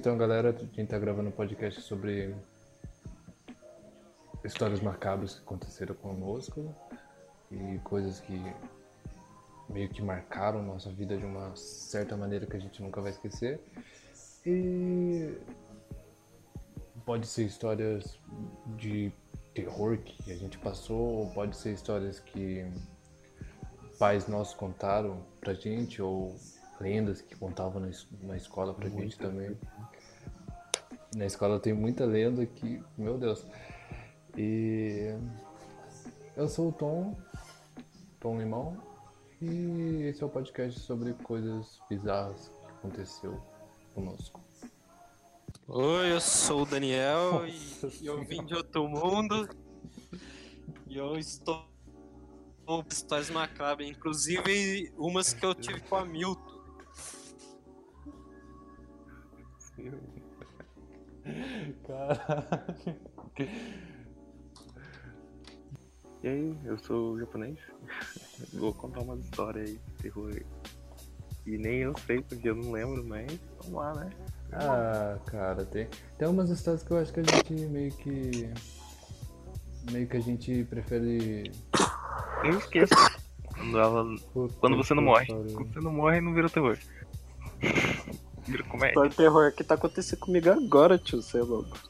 Então, galera, a gente tá gravando um podcast sobre histórias macabras que aconteceram conosco e coisas que meio que marcaram nossa vida de uma certa maneira que a gente nunca vai esquecer. E pode ser histórias de terror que a gente passou, ou pode ser histórias que pais nossos contaram pra gente, ou lendas que contavam na, escola pra Muito gente também. Na escola tem muita lenda que, meu Deus. E eu sou o Tom, Tom Limão, e esse é o podcast sobre coisas bizarras que aconteceu conosco. Oi, eu sou o Daniel e, eu vim de outro mundo. E eu estou com histórias macabras, inclusive umas que eu tive com a Milton. E aí, eu sou japonês. Vou contar uma história aí de terror. E nem eu sei, porque eu não lembro, mas vamos lá, né? Ah, cara, tem, tem umas histórias que eu acho que a gente meio que. Meio que a gente prefere. Eu esqueço. Quando, ela, quando você não morre. Quando você não morre, não vira terror. vira comédia. História terror que tá acontecendo comigo agora, tio, você é louco.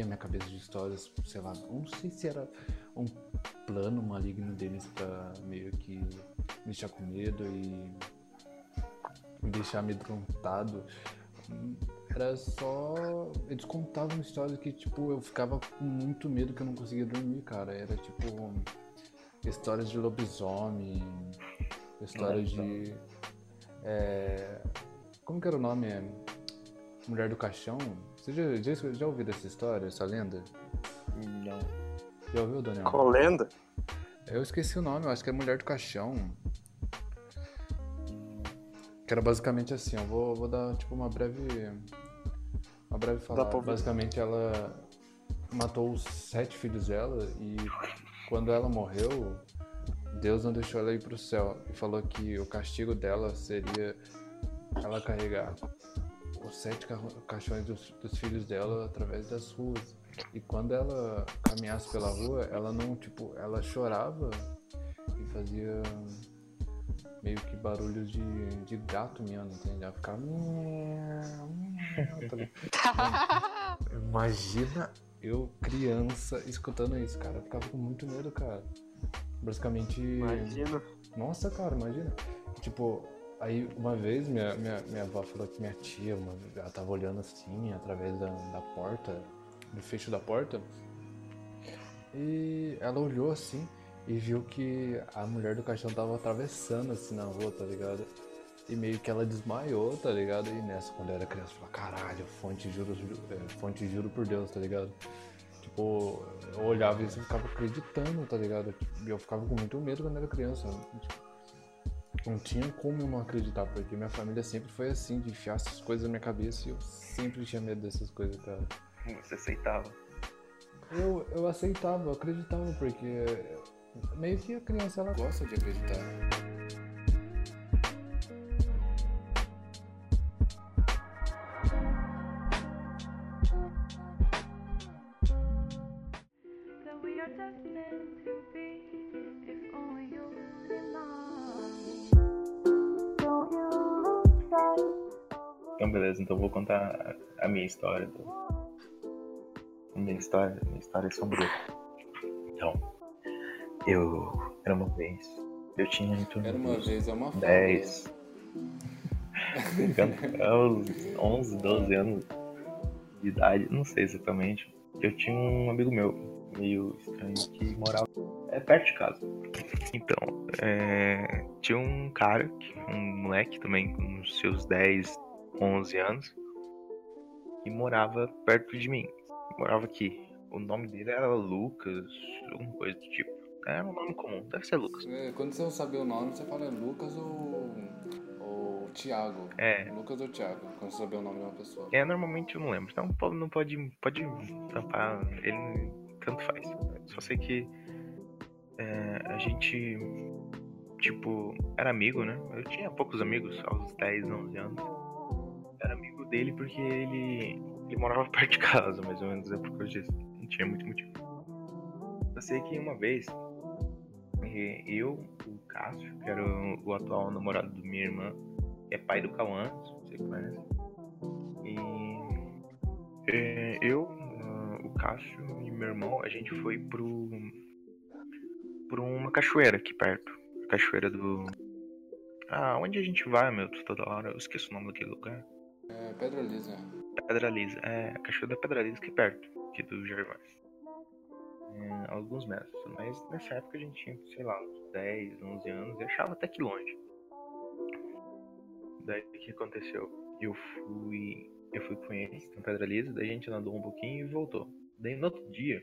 enchiam minha cabeça de histórias, sei lá, não sei se era um plano maligno deles pra meio que me deixar com medo e me deixar amedrontado. Era só. Eles contavam histórias que, tipo, eu ficava com muito medo que eu não conseguia dormir, cara. Era tipo. Histórias de lobisomem, histórias de. É, como que era o nome? Mulher do Caixão? Você já, já, já ouviu essa história, essa lenda? Não. Já ouviu, Daniel? Qual lenda? Eu esqueci o nome, eu acho que é Mulher do Caixão. Que era basicamente assim, eu vou, vou dar tipo uma breve. Uma breve fala. Basicamente ela matou os sete filhos dela e quando ela morreu, Deus não deixou ela ir pro céu e falou que o castigo dela seria ela carregar os sete caixões dos, dos, filhos dela através das ruas. E quando ela caminhasse pela rua, ela não, tipo, ela chorava e fazia meio que barulhos de, de gato miando, entende? Ela ficava. Tá imagina eu, criança, escutando isso, cara. Eu ficava com muito medo, cara. Basicamente. Imagina. Nossa, cara, imagina. Tipo, Aí uma vez minha, minha, minha avó falou que minha tia, ela tava olhando assim, através da, da porta, do fecho da porta. E ela olhou assim e viu que a mulher do caixão tava atravessando assim na rua, tá ligado? E meio que ela desmaiou, tá ligado? E nessa, quando eu era criança, eu falava, caralho, fonte juro, é, fonte juro por Deus, tá ligado? Tipo, eu olhava e eu ficava acreditando, tá ligado? E eu ficava com muito medo quando era criança. Tipo, não tinha como não acreditar, porque minha família sempre foi assim, de enfiar essas coisas na minha cabeça e eu sempre tinha medo dessas coisas, cara. Você aceitava? Eu, eu aceitava, eu acreditava, porque meio que a criança ela gosta de acreditar. Então, então vou contar a minha história. A minha história, a minha história é sombria. Então, eu era uma vez, eu tinha em torno Era uma vez, é uma 10. Brincando, aos 11, 12 anos. de idade, não sei exatamente. Eu tinha um amigo meu, meio estranho, que morava é, perto de casa. Então, é, tinha um cara, um moleque também, com seus 10, 11 anos, que morava perto de mim. Morava aqui. O nome dele era Lucas, alguma coisa do tipo. É um nome comum, deve ser Lucas. É, quando você não saber o nome, você fala Lucas ou, ou Thiago. É. Lucas ou Thiago, quando você saber o nome de uma pessoa. É, normalmente eu não lembro. Então não pode, pode tampar, ele tanto faz. Só sei que é, a gente, tipo, era amigo, né? Eu tinha poucos amigos aos 10, 11 anos. Era amigo dele porque ele, ele morava perto de casa, mais ou menos, é por causa disso. Não tinha muito motivo. Eu sei que uma vez, eu, o Cássio, que era o, atual namorado da minha irmã, é pai do Cauã, se você conhece. E eh, eu, ah, o Cássio e meu irmão, a gente foi pro por uma cachoeira aqui perto. Cachoeira do. Ah, onde a gente vai, meu, toda hora? Eu esqueço o nome daquele lugar. Pedra Lisa. Pedra Lisa. É, a Cachoeira da Pedra Lisa aqui perto, aqui do Gervais. É, alguns metros. Mas nessa época a gente tinha, sei lá, uns 10, 11 anos e achava até que longe. Daí o que aconteceu? Eu fui. Eu fui com eles na Pedra Lisa, daí a gente andou um pouquinho e voltou. Daí no outro dia,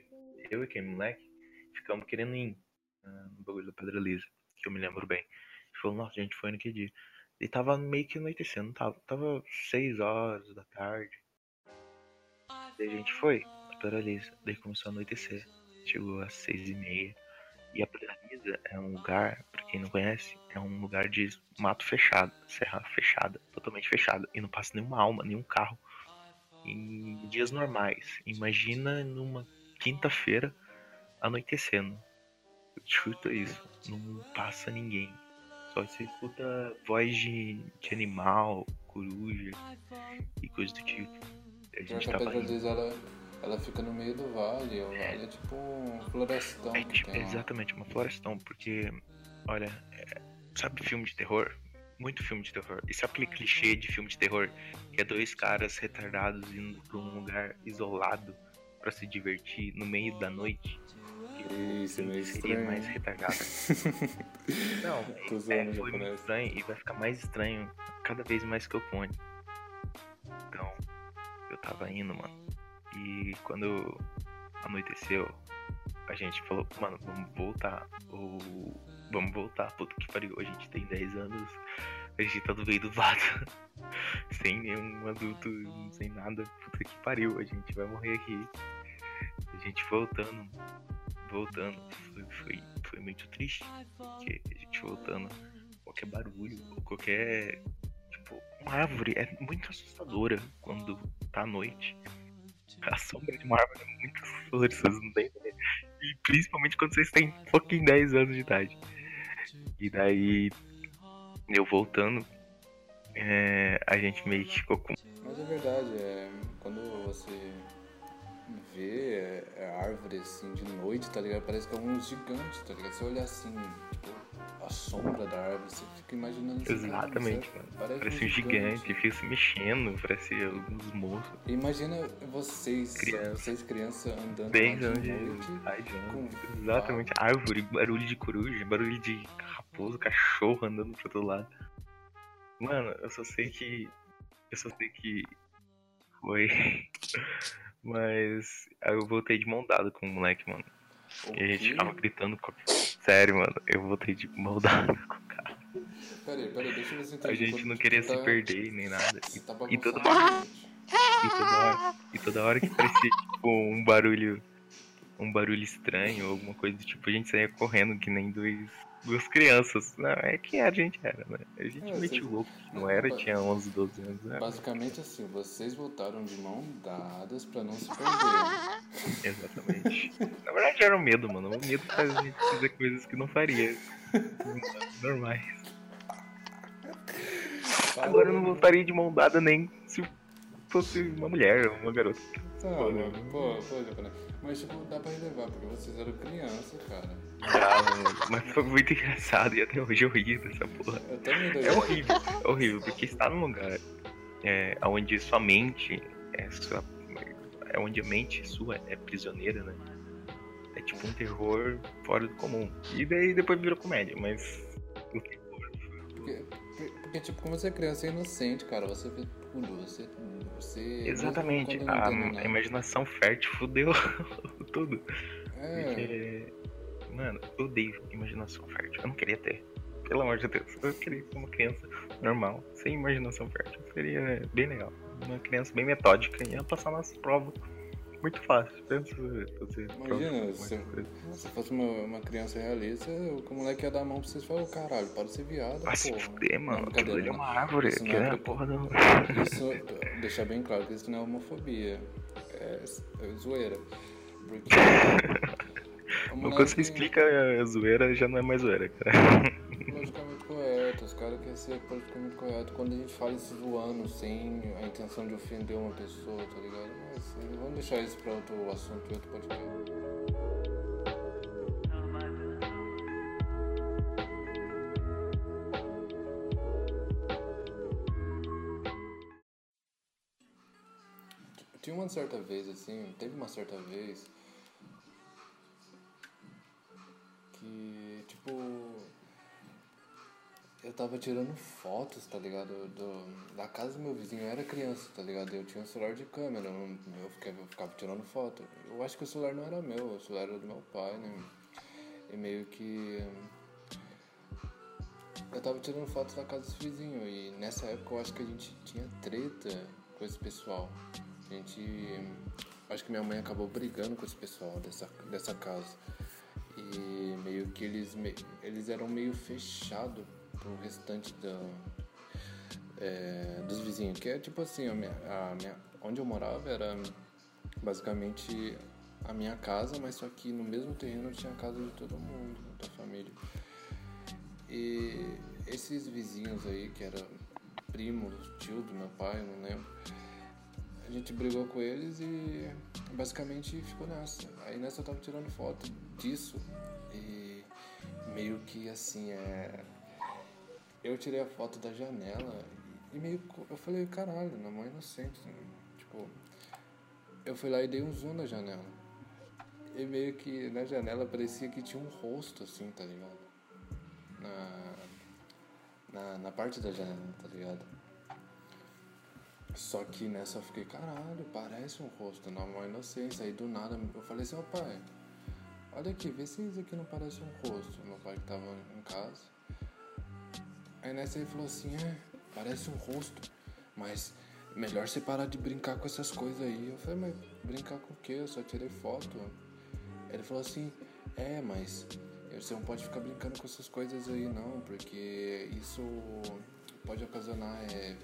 eu e aquele moleque ficamos querendo ir ah, no bagulho da Pedra Lisa, que eu me lembro bem. Ele falou, nossa, a gente foi naquele dia. E tava meio que anoitecendo, tava, tava 6 horas da tarde. Daí a gente foi Pedra Lisa, daí começou a anoitecer. Chegou às 6 e meia. E a Lisa é um lugar, pra quem não conhece, é um lugar de mato fechado, serra fechada, totalmente fechada. E não passa nenhuma alma, nenhum carro. Em dias normais. Imagina numa quinta-feira anoitecendo. Chuta isso. Não passa ninguém. Só você escuta voz de, de animal, coruja e coisa do tipo. A gente Pedra indo. Lisa, ela, ela fica no meio do vale. O vale é tipo um florestão É, tipo, exatamente, uma florestão, porque, olha, é, sabe filme de terror? Muito filme de terror. E sabe aquele clichê de filme de terror? Que é dois caras retardados indo pra um lugar isolado pra se divertir no meio da noite? Isso, é meio estranho. mais retardado? Não, Tô é, zoando, foi estranho e vai ficar mais estranho cada vez mais que eu conto. Então, eu tava indo, mano. E quando anoiteceu, a gente falou, mano, vamos voltar. Ou vamos voltar, puta que pariu. A gente tem 10 anos, a gente tá no meio do mato. sem nenhum adulto, sem nada. Puta que pariu, a gente vai morrer aqui. A gente voltando, voltando. Foi, foi, foi muito triste. Porque a gente voltando, qualquer barulho, qualquer. Tipo, uma árvore é muito assustadora quando tá à noite. A sombra de uma árvore é muito assustadora, vocês não têm ideia. E principalmente quando vocês têm fucking 10 anos de idade. E daí, eu voltando, é, a gente meio que ficou com. Mas é verdade, é, quando você vê é, é árvore assim de noite, tá ligado? Parece que é um gigante, tá ligado? Você olhar assim, tipo, a sombra da árvore, você fica imaginando Exatamente, mano. Parece, Parece um gigante, fica se mexendo, parece alguns monstros. Imagina vocês, Criança. vocês crianças andando 10 lá anos de noite. com Exatamente, árvore, barulho de coruja, barulho de raposo, cachorro andando pro outro lado. Mano, eu só sei que. Eu só sei que foi. Mas aí eu voltei de mão dada com o moleque, mano. O E a gente ficava gritando com. Sério, mano, eu voltei de mão dada com o cara. Peraí, peraí, deixa eu ver se eu A entendi. gente não queria tá- se perder nem nada. Você tá E toda- bagunçando a mente. E toda hora, e toda hora que parecia tipo um barulho. Um barulho estranho ou alguma coisa do tipo, a gente saía correndo que nem dois, duas crianças. Não, é que a gente era, né? A gente É, metia o louco, não era, tinha 11, 12 anos, né? Basicamente assim, vocês voltaram de mão dadas pra não se perder. Exatamente. Na verdade era o medo, mano. O medo faz a gente fazer coisas que não faria. Normais. Agora eu não voltaria de mão dada nem se fosse uma mulher uma garota. Não, mano, pô, pô, japonês. Mas tipo, dá pra relevar, porque vocês eram criança, cara. Mas foi muito engraçado e até hoje eu ri dessa porra. Eu também dei. É horrível, é horrível, porque está num lugar é, onde sua mente, é, sua, é onde a mente sua é prisioneira, né? É tipo um terror fora do comum. E daí depois virou comédia, mas. O terror. Porque, porque, tipo, como você é criança é inocente, cara, você tudo, você. você Exatamente, a, a nada. imaginação fértil fudeu tudo. É, Porque, mano, eu odeio imaginação fértil. Eu não queria ter. Pelo amor de Deus. Eu queria ser uma criança normal, sem imaginação fértil. Seria bem legal. Uma criança bem metódica. Ia passar nas provas muito fácil. Pensa prova Imagina, se, coisas. se fosse uma, uma criança realista, o moleque ia dar a mão pra vocês e falar, caralho, para de ser viado, Vai se fuder, mano. Aquilo ali é uma árvore. Isso não é é porra do. Isso, deixar bem claro que isso não é homofobia, é, é zoeira. Porque. Quando você explica a zoeira, já não é mais zoeira, cara. Politicamente correto, os caras querem ser politicamente correto quando a gente fala isso zoando, sem a intenção de ofender uma pessoa, tá ligado? Mas eh, vamos deixar isso pra outro assunto e outro podcast. Tinha uma certa vez, assim, teve uma certa vez que, tipo, eu tava tirando fotos, tá ligado? Do, da casa do meu vizinho. Eu era criança, tá ligado? Eu tinha um celular de câmera, eu, ficava, eu ficava tirando foto. Eu acho que o celular não era meu, o celular era do meu pai, né? E meio que. Eu tava tirando fotos da casa desse vizinho e nessa época eu acho que a gente tinha treta com esse pessoal. A gente. Acho que minha mãe acabou brigando com esse pessoal dessa, dessa casa. E meio que eles, eles eram meio fechados pro restante da, é, dos vizinhos. Que é tipo assim, a minha, a minha, onde eu morava era basicamente a minha casa, mas só que no mesmo terreno tinha a casa de todo mundo, da família. E esses vizinhos aí, que era primo, tio do meu pai, não lembro, a gente brigou com eles e basicamente ficou nessa. Aí nessa eu tava tirando foto disso e meio que assim, é. Eu tirei a foto da janela e meio eu falei, caralho, na mão inocente, né? tipo, eu fui lá e dei um zoom na janela. E meio que na janela parecia que tinha um rosto assim, tá ligado? Na, na, na parte da janela, tá ligado? Só que nessa eu fiquei, caralho, parece um rosto, na maior inocência. Aí do nada eu falei assim, ô pai, olha aqui, vê se isso aqui não parece um rosto. Meu pai que tava em casa. Aí nessa ele falou assim, é, parece um rosto, mas melhor você parar de brincar com essas coisas aí. Eu falei, mas brincar com o quê? Eu só tirei foto. Ele falou assim, é, mas você não pode ficar brincando com essas coisas aí não, porque isso pode ocasionar é, é,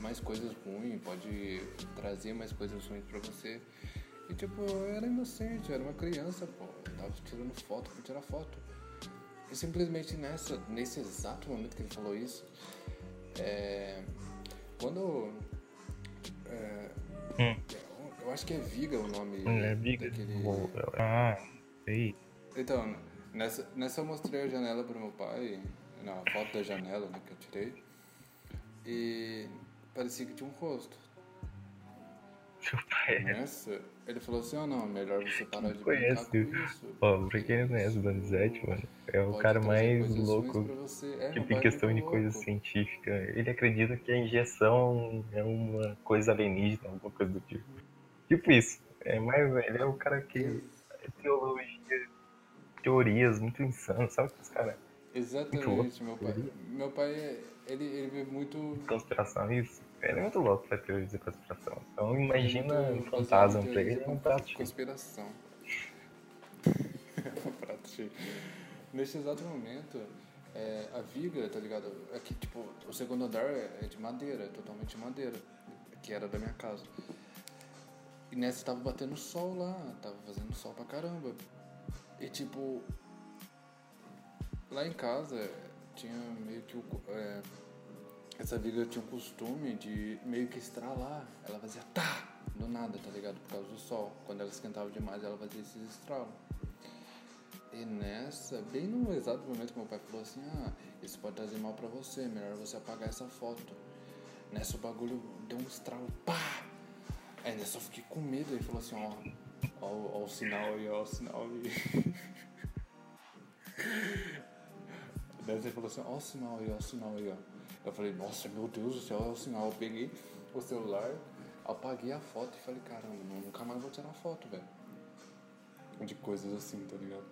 mais coisas ruins, pode trazer mais coisas ruins pra você. E tipo, eu era inocente, eu era uma criança, pô. Eu tava tirando foto por tirar foto. E simplesmente nessa, nesse exato momento que ele falou isso, é, quando. é, eu acho que é Viga o nome É, Viga. daquele. Ah, sei. Então, nessa, nessa eu mostrei a janela pro meu pai, na foto da janela né, que eu tirei, e parecia que tinha um rosto. Seu pai é. Nessa, ele falou assim, ó não, melhor você parar de Conhece. brincar com isso. Ó, pra quem não conhece o Donizete, mano, é o Pode cara mais louco. É, que meu tem questão de coisa científica. Ele acredita que a injeção é uma coisa alienígena, alguma coisa do tipo. Tipo isso. É, mas ele é o cara que. é Teologia, teorias muito insanas, sabe aqueles caras? Exatamente, meu pai. Meu pai, é- ele, ele vê muito... Conspiração, isso. Ele é muito louco pra teoria de conspiração. Então imagina um fantasma pra ele, é teorias um prato cheio. Conspiração. um prato cheio. Nesse exato momento, é, a viga, tá ligado? Aqui, tipo, o segundo andar é é de madeira, é totalmente madeira, que era da minha casa. E nessa tava batendo sol lá, tava fazendo sol pra caramba. E tipo, lá em casa tinha meio que o. é, essa viga tinha o costume de meio que estralar. Ela fazia tá do nada, tá ligado? Por causa do sol. Quando ela esquentava demais, ela fazia esses estralos. E nessa, bem no exato momento que meu pai falou assim: Ah, isso pode trazer mal pra você, melhor você apagar essa foto. Nessa o bagulho deu um estralo, pá! Aí eu só fiquei com medo, ele falou assim, ó, ó, ó o sinal aí, ó o sinal aí. Daí ele falou assim, ó o sinal aí, ó o sinal aí, ó. Eu falei, nossa, meu Deus do céu, é o sinal. Eu peguei o celular, apaguei a foto e falei, caramba, nunca mais vou tirar foto, velho. De coisas assim, tá ligado?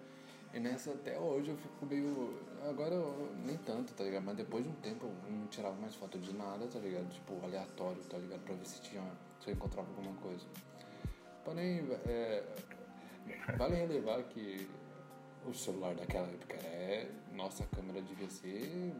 E nessa até hoje eu fico meio. Agora nem tanto, tá ligado? Mas depois de um tempo eu não tirava mais foto de nada, tá ligado? Tipo, aleatório, tá ligado? Pra ver se tinha. se eu encontrava alguma coisa. Porém, é, vale relevar que o celular daquela época é. Nossa, a câmera devia ser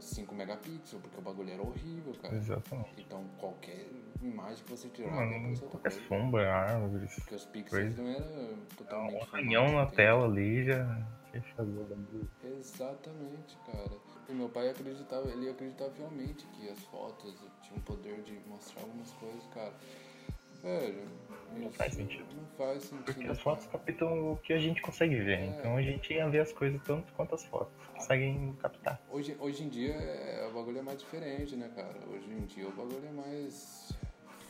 5 megapixels, porque o bagulho era horrível, cara. Exatamente. Então qualquer imagem que você tirava Mano, qualquer coisa. sombra, árvores. Porque os pixels coisa. não eram totalmente. Um arranhão na tela ali já luz. Exatamente, cara. E meu pai acreditava, ele acreditava fielmente que as fotos tinham o poder de mostrar algumas coisas, cara. Velho, Não faz sentido. Não faz sentido. Porque as fotos captam o que a gente consegue ver. É. Então a gente ia ver as coisas tanto quanto as fotos conseguem captar. Hoje, hoje em dia é, o bagulho é mais diferente, né, cara? Hoje em dia o bagulho é mais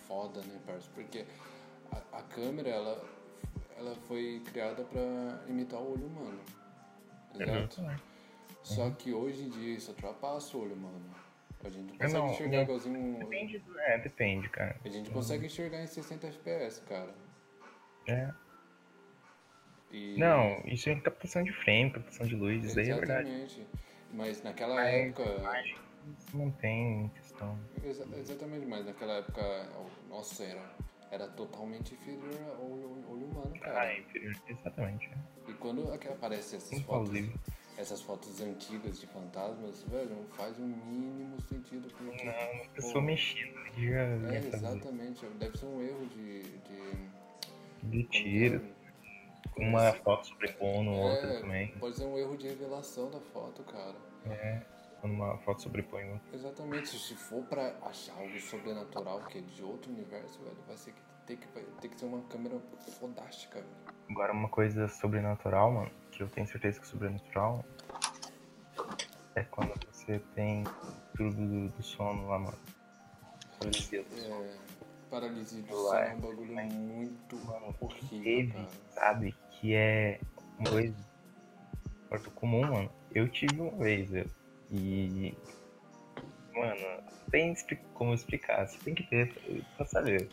foda, né, parça? Porque a, a câmera, ela, ela foi criada pra imitar o olho humano. Exato. Exatamente. Só que hoje em dia isso ultrapassa o olho humano. A gente É, consegue não, enxergar não. igualzinho. um- Depende, é, depende, cara. A gente consegue enxergar em 60 FPS, cara. É. E- Não, isso é captação de frame, captação de luz, isso daí é verdade. Exatamente. Mas naquela Mas época. imagem Isso não tem questão. Exa- exatamente, mas naquela época, o- nossa, era, era totalmente inferior ao olho, humano, cara. Ah, inferior. Exatamente. é. E quando aqui aparecem essas fotos, Inclusive. Essas fotos antigas de fantasmas, velho, não faz o mínimo sentido porque. Não, a pessoa Pô, mexendo ali já É, fazer. exatamente. Deve ser um erro de. de De tiro, como uma foto sobrepondo outra É, também. Pode ser um erro de revelação da foto, cara. É, quando uma foto sobrepõe outra. Exatamente. Se for pra achar algo sobrenatural, que é de outro universo, velho, vai ser que tem que, vai ter que ser uma câmera fodástica, velho. Agora uma coisa sobrenatural, mano, que eu tenho certeza que é sobrenatural é quando você tem tudo do, sono lá, mano. Paralisia do sono. É, paralisia do sono é um bagulho também. muito Mano, horrível, Teve, cara. sabe, que é uma coisa muito comum, mano. Eu tive uma vez, eu, e. Mano, tem como explicar, você tem que ter pra, saber.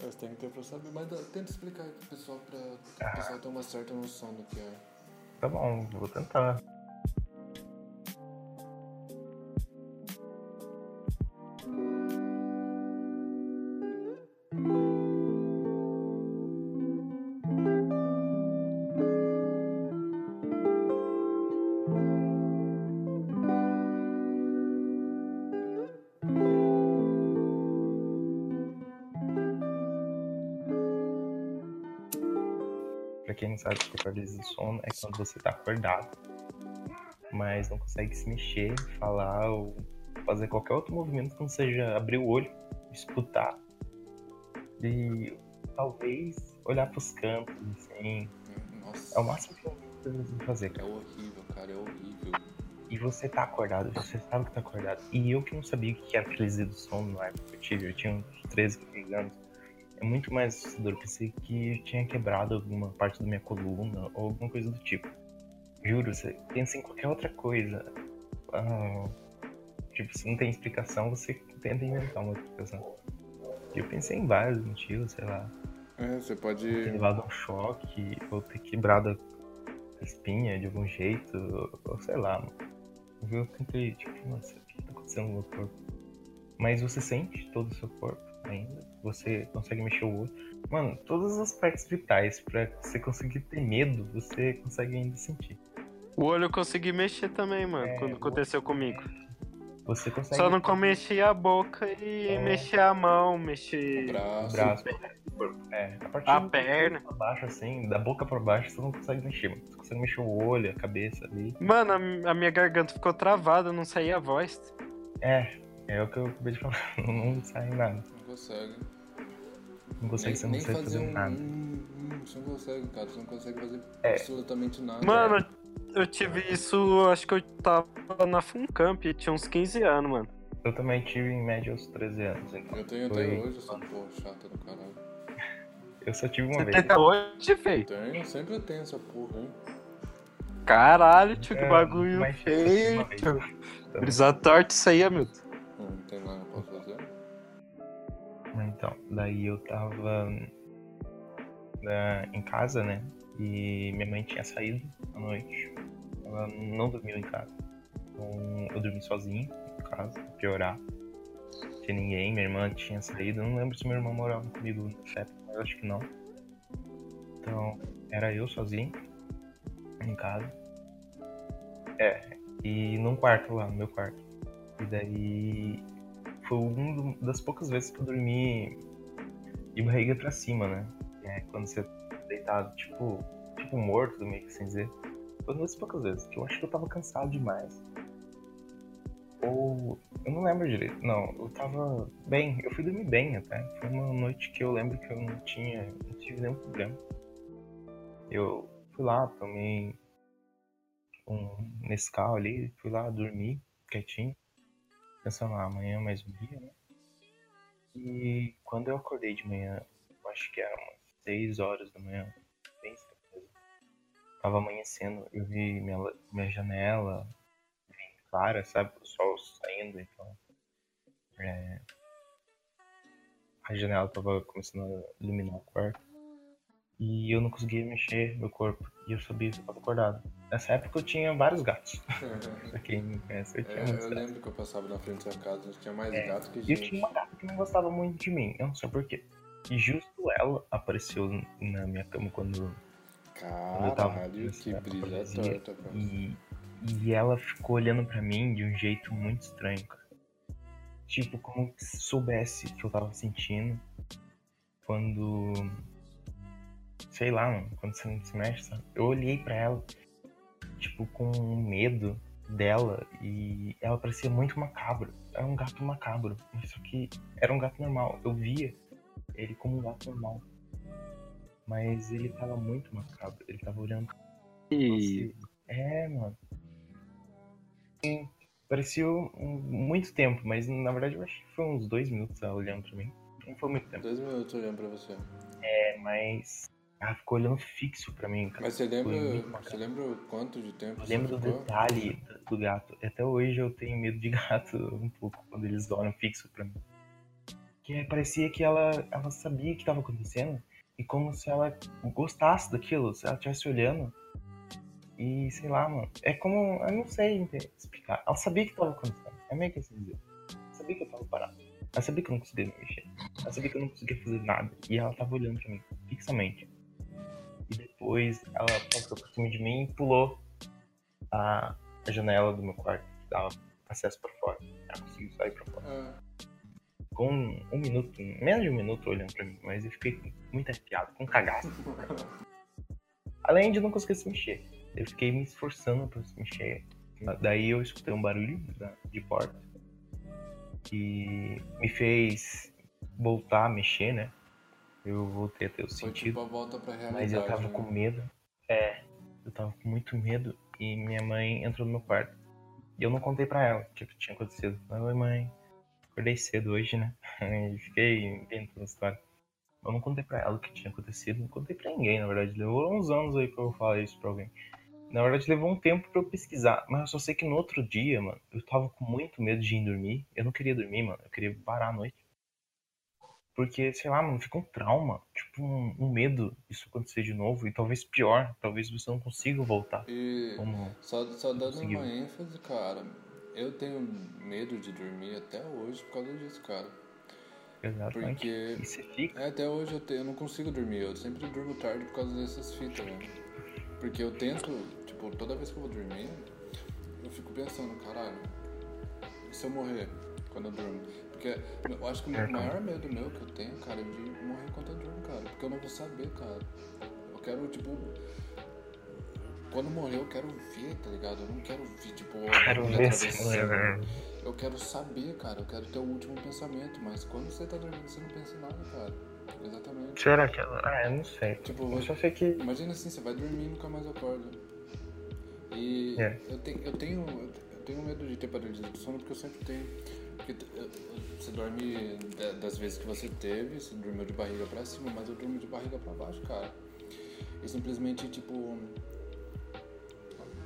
É, Você tem que ter pra saber, mas tenta explicar aí pro pessoal pra Ah. o pessoal ter uma certa noção do que é. Tá bom, vou tentar. Sabe o que é paralisia do sono, é quando você tá acordado, mas não consegue se mexer, falar ou fazer qualquer outro movimento que não seja abrir o olho, escutar e talvez olhar pros cantos, assim. Nossa, É o máximo que eu preciso fazer, é cara. horrível, cara, é horrível. E você tá acordado, você sabe que tá acordado. E eu que não sabia o que era paralisia do sono na época que eu tive, eu tinha uns 13, 15 anos. É muito mais assustador, eu pensei que eu tinha quebrado alguma parte da minha coluna ou alguma coisa do tipo. Juro, você pensa em qualquer outra coisa. Ah, tipo, se não tem explicação, você tenta inventar uma explicação. Eu pensei em vários motivos, sei lá. É, você pode. Ter levado um choque, ou ter quebrado a espinha de algum jeito, ou, sei lá. Eu tentei, tipo, nossa, o que tá acontecendo no meu corpo? Mas você sente todo o seu corpo ainda, você consegue mexer o olho. Mano, todas as partes vitais, pra você conseguir ter medo, você consegue ainda sentir. O olho eu consegui mexer também, mano, É, quando o aconteceu comigo. Você consegue. Só não com- mexi a boca e É. mexi a mão, O mexi braço. o braço, é, a partir a perna. pra baixo, assim, da boca pra baixo, você não consegue mexer, mano. Você consegue mexer o olho, a cabeça ali. Mano, a, a minha garganta ficou travada, não saía a voz. É, é o que eu acabei de falar. Não sai nada. Não consegue. Não consegue, nem você não consegue fazer fazer um. nada. você não consegue, cara. Você não consegue fazer É. absolutamente nada. Mano, eu tive isso, acho que eu tava na Funcamp, tinha uns 15 anos, mano. Eu também tive em média aos 13 anos. Então Eu tenho foi- até hoje essa porra chata do caralho. Eu só tive uma Você vez. tem até hoje, feio? Tenho, sempre tem essa porra, hein? Caralho, tio, que É, bagulho feio. Brisa torta isso aí, Hamilton. Então, daí eu tava né, em casa, né? E minha mãe tinha saído à noite. Ela não dormiu em casa. Então eu dormi sozinho em casa, pra piorar. Não tinha ninguém, minha irmã tinha saído. Eu não lembro se meu irmão morava comigo nessa época, mas acho que não. Então, era eu sozinho em casa. É, e num quarto lá, no meu quarto. E daí foi uma das poucas vezes que eu dormi de barriga pra cima, né? É, quando você tá deitado, tipo, tipo morto, meio que sem dizer. Foi uma das poucas vezes, que eu acho que eu tava cansado demais. Ou. Eu não lembro direito. Não, eu tava bem, eu fui dormir bem até. Foi uma noite que eu lembro que eu não tinha. não tive nenhum problema. Eu fui lá, tomei um Nescau ali, fui lá dormir quietinho pensando, ah, amanhã é mais um dia, né? E quando eu acordei de manhã, acho que era umas 6 horas da manhã, bem mesmo. Tava amanhecendo, eu vi minha, minha janela bem clara, sabe? O sol saindo, então. é, a janela tava começando a iluminar o quarto. E eu não conseguia mexer meu corpo. E eu sabia que eu tava acordado. Nessa época eu tinha vários gatos. pra quem me conhece, eu tinha É, eu lembro que eu passava na frente da sua casa, tinha mais É, gato que E eu gente. tinha uma gata que não gostava muito de mim, eu não sei porquê. E justo ela apareceu na minha cama quando. eu tava Caralho, que fantasia, torta. E, e ela ficou olhando pra mim de um jeito muito estranho, cara. Tipo, como se soubesse o que eu tava sentindo quando. Sei lá, mano, quando você não se mexe, sabe? Eu olhei pra ela, tipo, com medo dela e ela parecia muito macabro. Era um gato macabro, mas só que era um gato normal. Eu via ele como um gato normal. Mas ele tava muito macabro. Ele tava olhando pra E. É, mano. Sim, parecia um- muito tempo, mas na verdade eu acho que foi uns dois minutos ela olhando pra mim. Não foi muito tempo. Dois minutos olhando pra você. É, mas ela ficou olhando fixo pra mim, cara. Mas você lembra. Você lembra o quanto de tempo Eu lembro do ficou? detalhe do gato. Até hoje eu tenho medo de gato um pouco quando eles olham fixo pra mim. Que é, parecia que ela, ela sabia o que estava acontecendo e como se ela gostasse daquilo, se ela estivesse olhando. E sei lá, mano. É como. Eu não sei explicar. Ela sabia o que estava acontecendo. É meio que assim dizer. Ela sabia que eu tava parado. Ela sabia que eu não conseguia me mexer. Ela sabia que eu não conseguia fazer nada. E ela tava olhando pra mim, fixamente. E depois ela passou por cima de mim e pulou a, a janela do meu quarto, que dava acesso pra fora. Ela conseguiu sair pra fora. Ah, Com um, um minuto, menos de um minuto olhando pra mim, mas eu fiquei muito arrepiado, com cagaço. Além de não conseguir se mexer. Eu fiquei me esforçando pra se mexer. Daí eu escutei um barulho de porta que me fez voltar a mexer, né? Eu voltei a ter o foi sentido. tipo a volta pra realidade. Mas eu tava né? com medo. É, eu tava com muito medo e minha mãe entrou no meu quarto. E eu não contei pra ela o que que tinha acontecido. Oi, mãe. Acordei cedo hoje, né? E fiquei inventando a história. Eu não contei pra ela o que tinha acontecido. Não contei pra ninguém, na verdade. Levou uns anos aí pra eu falar isso pra alguém. Na verdade, levou um tempo pra eu pesquisar. Mas eu só sei que no outro dia, mano, eu tava com muito medo de ir dormir. Eu não queria dormir, mano. Eu queria parar a noite. Porque, sei lá, mano, fica um trauma. Tipo, um, um medo disso acontecer de novo. E talvez pior. Talvez você não consiga voltar. E Como. só, só dando conseguiu. uma ênfase, cara. Eu tenho medo de dormir até hoje por causa disso, cara. Exatamente. Porque E você fica. É, até hoje eu, te- eu não consigo dormir, eu sempre durmo tarde por causa dessas fitas, né? Porque eu tento, tipo, toda vez que eu vou dormir, eu fico pensando, caralho, e se eu morrer quando eu durmo? Porque eu acho que o É, maior medo meu que eu tenho, cara, é de morrer eu durmo, cara. Porque eu não vou saber, cara. Eu quero, tipo. Quando morrer eu quero ver, tá ligado? Eu não quero ver, tipo, Quero ver atravessando. Eu quero saber, cara. Eu quero ter o último pensamento. Mas quando você tá dormindo, você não pensa em nada, cara. Exatamente. Será que ela. Ah, eu não sei. Tipo, Eu só sei que. imagina assim, você vai dormir e nunca mais acorda. E É. eu, tenho, eu, tenho, eu tenho medo de ter paralisia do sono porque eu sempre tenho. Porque você dorme da- das vezes que você teve, você dormiu de barriga pra cima, mas eu durmo de barriga pra baixo, cara. E simplesmente, tipo.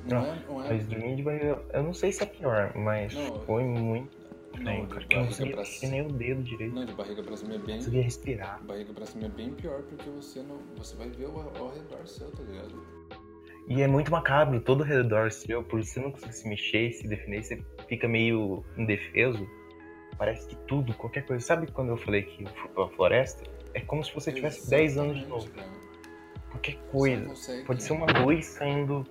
Não, Não, é. Não é Mas dormir de barriga, eu não sei se é pior, mas Não, foi muito não, cara. Eu não conseguia pra nem o dedo direito. Não, de barriga pra cima é bem. Conseguia respirar. Barriga pra cima é bem pior porque você não. Você vai ver ao, ao redor seu, tá ligado? E é muito macabro, todo ao redor seu, por você não conseguir se mexer, se defender, você fica meio indefeso. Parece que tudo, qualquer coisa. Sabe quando eu falei que a floresta? É como se você tivesse 10 anos de novo. Cara. Qualquer coisa. consegue- Pode ser uma luz saindo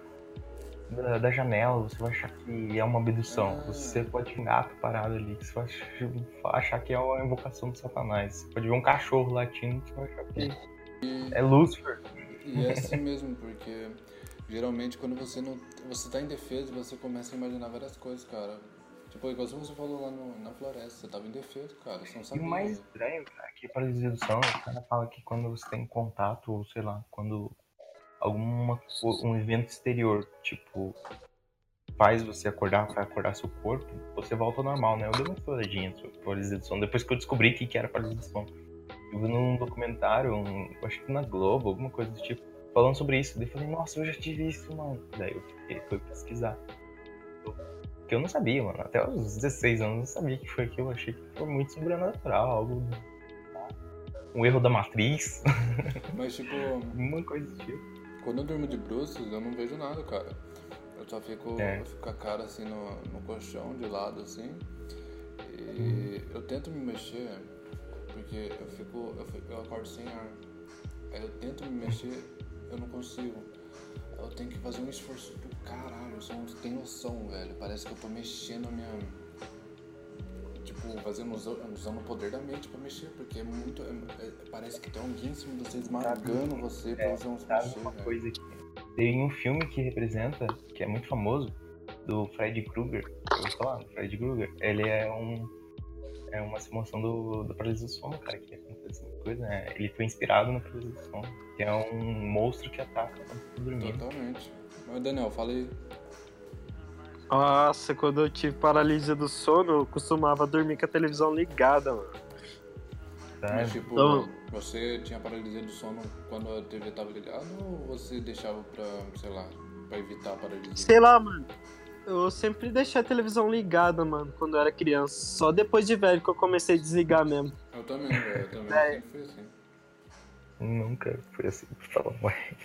da, da janela, você vai achar que é uma abdução. Ah. Você pode ver um gato parado ali, você vai ach- achar que é uma invocação de Satanás. Você pode ver um cachorro latindo, você vai achar que é Lúcifer. E é assim mesmo, porque geralmente quando você não. Você tá indefeso, você começa a imaginar várias coisas, cara. Tipo, igual você falou lá no- na floresta, você tava indefeso, cara. Você não E sabia. o mais estranho, cara, que do sono, o cara fala que quando você tem contato, ou sei lá, quando alguma um evento exterior, tipo, faz você acordar pra acordar seu corpo, você volta ao normal, né? Eu dei uma estouradinha sobre paralisia do sono, depois que eu descobri que que era paralisia do sono. Eu vi num documentário, um, acho que na Globo, alguma coisa do tipo, falando sobre isso. Daí eu falei, nossa, eu já tive isso, mano. Daí eu fiquei, fui pesquisar. Porque eu não sabia, mano. Até os 16 anos eu não sabia que foi aquilo. Eu achei que foi muito sobrenatural, algo. Um erro da matriz, Mas tipo, uma coisa do tipo. quando eu durmo de bruços, eu não vejo nada, cara. Eu só fico, É. eu fico com a cara assim no, no colchão, de lado assim. E eu tento me mexer, porque eu fico. Eu, fico- eu acordo sem ar. Aí eu tento me mexer, eu não consigo. Eu tenho que fazer um esforço caralho, você não tem noção, velho. Parece que eu tô mexendo a minha. Tipo, fazendo, usando, o poder da mente pra mexer, porque é muito. é- é- parece que tem alguém em cima de você esmagando você pra você não se Sabe mexer, uma velho. coisa que. Tem um filme que representa, que é muito famoso, do Fred Krueger. Eu vou falar, do Fred Krueger. Ele é um. É uma simulação do, da paralisia do sono, cara, que acontece uma coisa, né? Ele foi inspirado na paralisia do sono, que é um monstro que ataca quando tá dormindo. Totalmente. Mas Daniel, fala aí. Nossa, quando eu tive paralisia do sono, eu costumava dormir com a televisão ligada, mano. Mas tipo, Então- você tinha paralisia do sono quando a TV tava ligada ou você deixava pra, sei lá, pra evitar a paralisia? Sei lá, mano. Eu sempre deixei a televisão ligada, mano, quando eu era criança. Só depois de velho que eu comecei a desligar mesmo. Eu também, velho. Eu também É. sempre fui assim. Nunca foi assim. Fala, ué.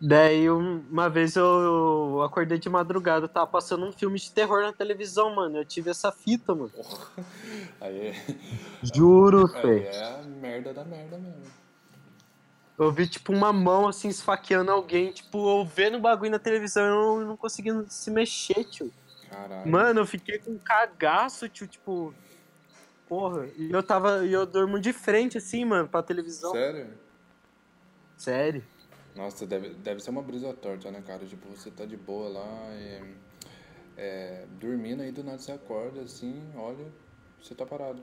Daí um- uma vez eu, acordei de madrugada, tava passando um filme de terror na televisão, mano. Eu tive essa fita, mano. Aí, é- Juro, aí Fê. é a merda da merda mesmo. Eu vi, tipo, uma mão assim esfaqueando alguém, tipo, eu vendo o bagulho na televisão e eu não conseguindo se mexer, tio. Caralho. Mano, eu fiquei com um cagaço, tio, tipo. Porra, e eu tava. E eu durmo de frente, assim, mano, pra televisão. Sério? Sério. Nossa, deve, deve ser uma brisa torta, né, cara? Tipo, você tá de boa lá e. É, dormindo aí do nada você acorda assim, olha, você tá parado.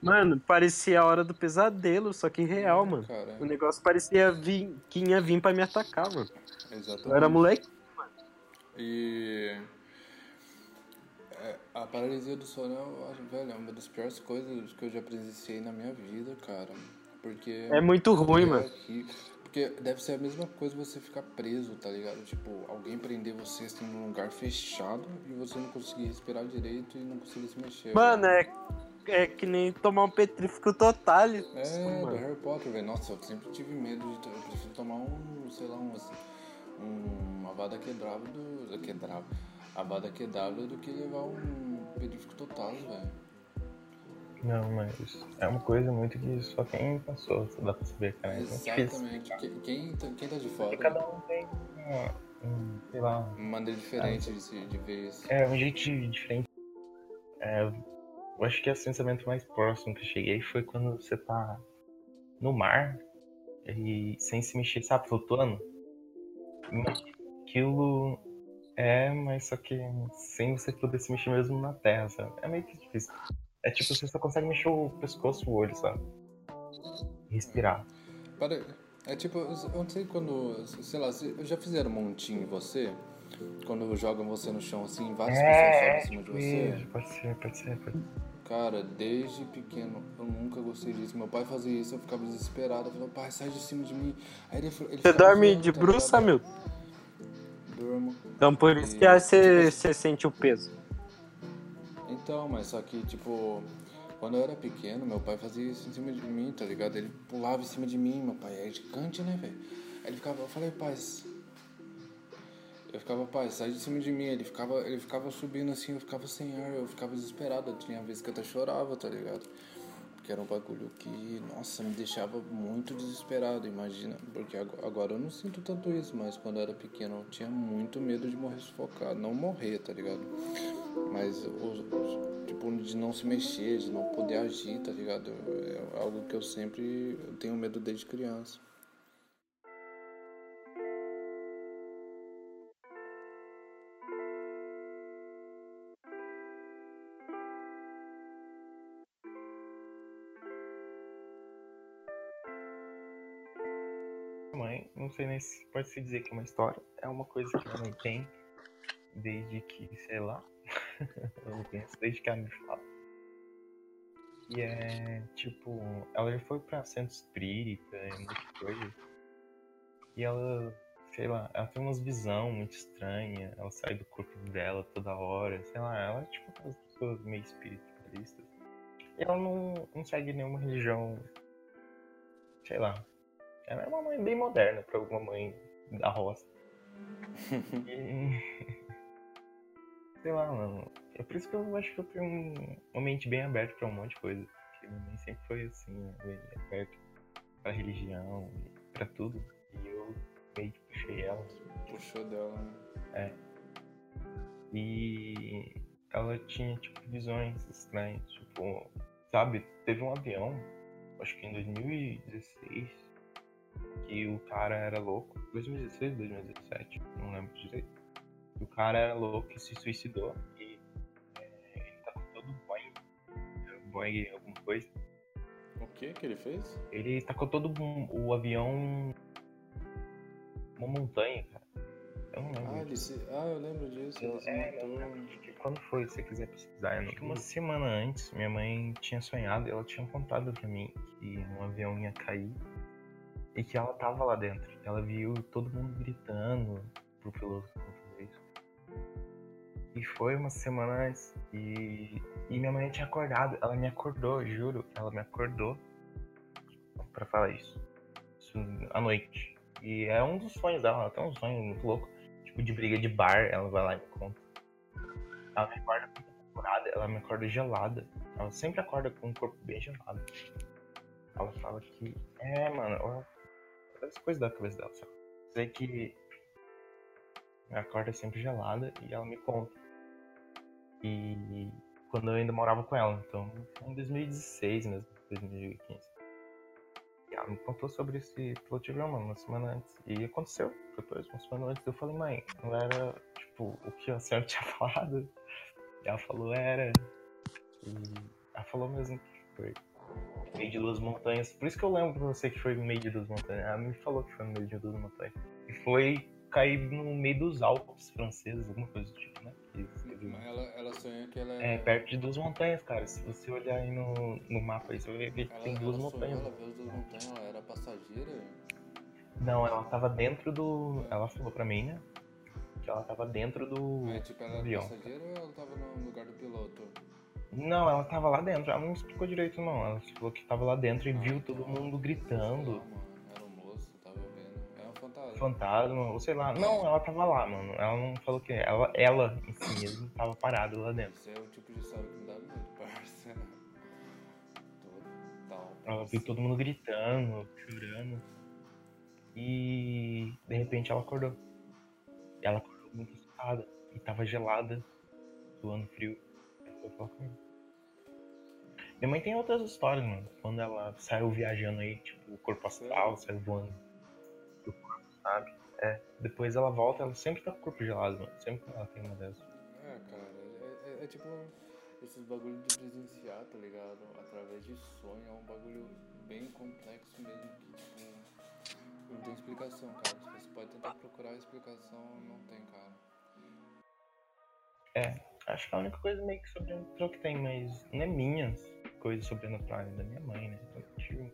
Mano, parecia a hora do pesadelo, só que real, mano. Cara, O negócio parecia vir, que ia vir pra me atacar, mano. exatamente. Eu era moleque. E é, a paralisia do sono, eu acho, velho, é uma das piores coisas que eu já presenciei na minha vida, cara. Porque. É muito ruim, é mano. aqui- porque deve ser a mesma coisa você ficar preso, tá ligado? Tipo, alguém prender você assim num lugar fechado e você não conseguir respirar direito e não conseguir se mexer. Mano, velho. é, é que nem tomar um petrífico total. É, do mano. Harry Potter, velho. Nossa, eu sempre tive medo de. Eu prefiro tomar um, sei lá, um. assim, um uma vada quebrada do. Quebrava. A vada quebrada do que levar um pedrífico total, velho. Não, mas é uma coisa muito que só quem passou dá pra saber, cara. É. Exatamente. Que- Quem, tá- quem tá de Porque fora, cada um tem uma, um, sei lá, uma maneira diferente de, se- de ver isso. é um jeito diferente. É, eu acho que o sentimento mais próximo que eu cheguei foi quando você tá no mar e sem se mexer, sabe, flutuando. Aquilo é, mas só que sem você poder se mexer mesmo na terra, sabe? É meio que difícil. É tipo, você só consegue mexer o pescoço e o olho, sabe? Respirar. Para, é tipo, eu não sei quando. Sei lá, já fizeram montinho em você? quando jogam você no chão assim, várias É, pessoas sobem em cima de você. pode ser, pode ser, pode ser. Cara, desde pequeno eu nunca gostei disso. Meu pai fazia isso, eu ficava desesperado. Eu falava, pai, sai de cima de mim. Aí ele, ele Você dorme de bruxa, meu? Durmo. Então por isso que aí você, você sente o peso. Então, mas só que, tipo, quando eu era pequeno, meu pai fazia isso em cima de mim, tá ligado? Ele pulava em cima de mim, meu pai é gigante, né, velho? Aí ele ficava, eu falei, pai. Eu ficava, pai, sai de cima de mim. Ele ficava, ele ficava subindo assim, eu ficava sem ar, eu ficava desesperado. Tinha vezes que eu até chorava, tá ligado? Porque era um bagulho que, nossa, me deixava muito desesperado, imagina. Porque ag- agora eu não sinto tanto isso, mas quando eu era pequeno eu tinha muito medo de morrer sufocado. Não morrer, tá ligado? Mas, os, tipo, de não se mexer, de não poder agir, tá ligado? É algo que eu sempre tenho medo desde criança. Sei nem se pode se dizer que é uma história, é uma coisa que não tem desde que, sei lá, eu conheço, desde que ela me fala. E é tipo, ela já foi pra centro espírita e muita coisa. E ela, sei lá, ela tem umas visão muito estranha, ela sai do corpo dela toda hora, sei lá, ela é tipo aquelas pessoas meio espiritualistas. E ela não, não segue nenhuma religião, sei lá, ela é uma mãe bem moderna pra uma mãe da roça. E... Sei lá, mano. É por isso que eu acho que eu tenho um- uma mente bem aberta pra um monte de coisa. Porque minha mãe sempre foi assim, né, bem aberta pra religião, pra tudo. E eu meio que puxei ela. Puxou dela, né? E ela tinha, tipo, visões estranhas. Tipo, sabe, teve um avião, acho que em 2016, que o cara era louco. 2016, 2017, não lembro direito. E o cara era louco e se suicidou. E é, ele tava todo Boeing, é, Boeing alguma coisa. O que que ele fez? Ele tacou todo o avião uma montanha, cara. Eu não lembro. Ah, ele se... ah, eu lembro disso. Se É, não, porque quando foi, se você quiser pesquisar, eu uma semana antes, minha mãe tinha sonhado e ela tinha contado pra mim que um avião ia cair e que ela tava lá dentro. Ela viu todo mundo gritando pro piloto fazer isso. E foi uma semana antes e, e minha mãe tinha acordado. Ela me acordou, juro, ela me acordou pra falar isso. Isso à noite. E é um dos sonhos dela, ela tem um sonho muito louco tipo de briga de bar, ela vai lá e me conta. Ela me acorda muito apurada, ela me acorda gelada. Ela sempre acorda com o corpo bem gelado. Ela fala que. É, mano. As coisas da cabeça dela, sabe? Sei que. Me acorda sempre gelada e ela me conta. E quando eu ainda morava com ela, então em 2016 mesmo, 2015. E ela me contou sobre esse pilotigrama uma semana antes. E aconteceu depois, uma semana antes. Eu falei, mãe, não era, tipo, o que a senhora tinha falado? E ela falou, era. E ela falou mesmo que foi meio de duas montanhas. Por isso que eu lembro pra você que foi no meio de duas montanhas. Ela me falou que foi no meio de duas montanhas. E foi cair no meio dos Alpes franceses, alguma coisa do tipo, né? Ela, ela sonha que ela É, perto de duas montanhas, cara. Se você olhar aí no, no mapa aí, você vai ver que Ela, tem duas montanhas. Sonhou, ela viu as duas montanhas, ela era passageira. Não, ela tava dentro do. Ela falou pra mim, né? Que ela tava dentro do. Aí, tipo, ela era avião. passageira ou ela tava no lugar do piloto? Não, ela tava lá dentro. Ela não explicou direito, não. Ela falou que tava lá dentro e Ah, viu então. todo mundo gritando. Era um moço, tava vendo. É um fantasma. Fantasma, ou sei lá. Não, ela tava lá, mano. Ela não falou que. Ela, ela em si mesmo tava parada lá dentro. Esse é o tipo de história que me dá medo, parça. Total. Ela viu todo mundo gritando, chorando. E de repente ela acordou. Ela acordou muito assustada. E tava gelada, suando frio. Ela foi falar comigo. Minha mãe tem outras histórias, mano. Quando ela saiu viajando aí, tipo, o corpo astral, saiu voando do corpo, sabe? É. Depois ela volta, ela sempre tá com o corpo gelado, mano. Sempre que ela tem uma dessas. É, cara, é, é- é tipo esses bagulho de presenciar, tá ligado? Através de sonho, é um bagulho bem complexo mesmo, que tipo, não tem explicação, cara. Você pode tentar procurar a explicação, não tem, cara. É, acho que a única coisa meio que sobrenatural que tem, mas não é minhas coisas sobrenaturais, é da minha mãe, né? Eu, tive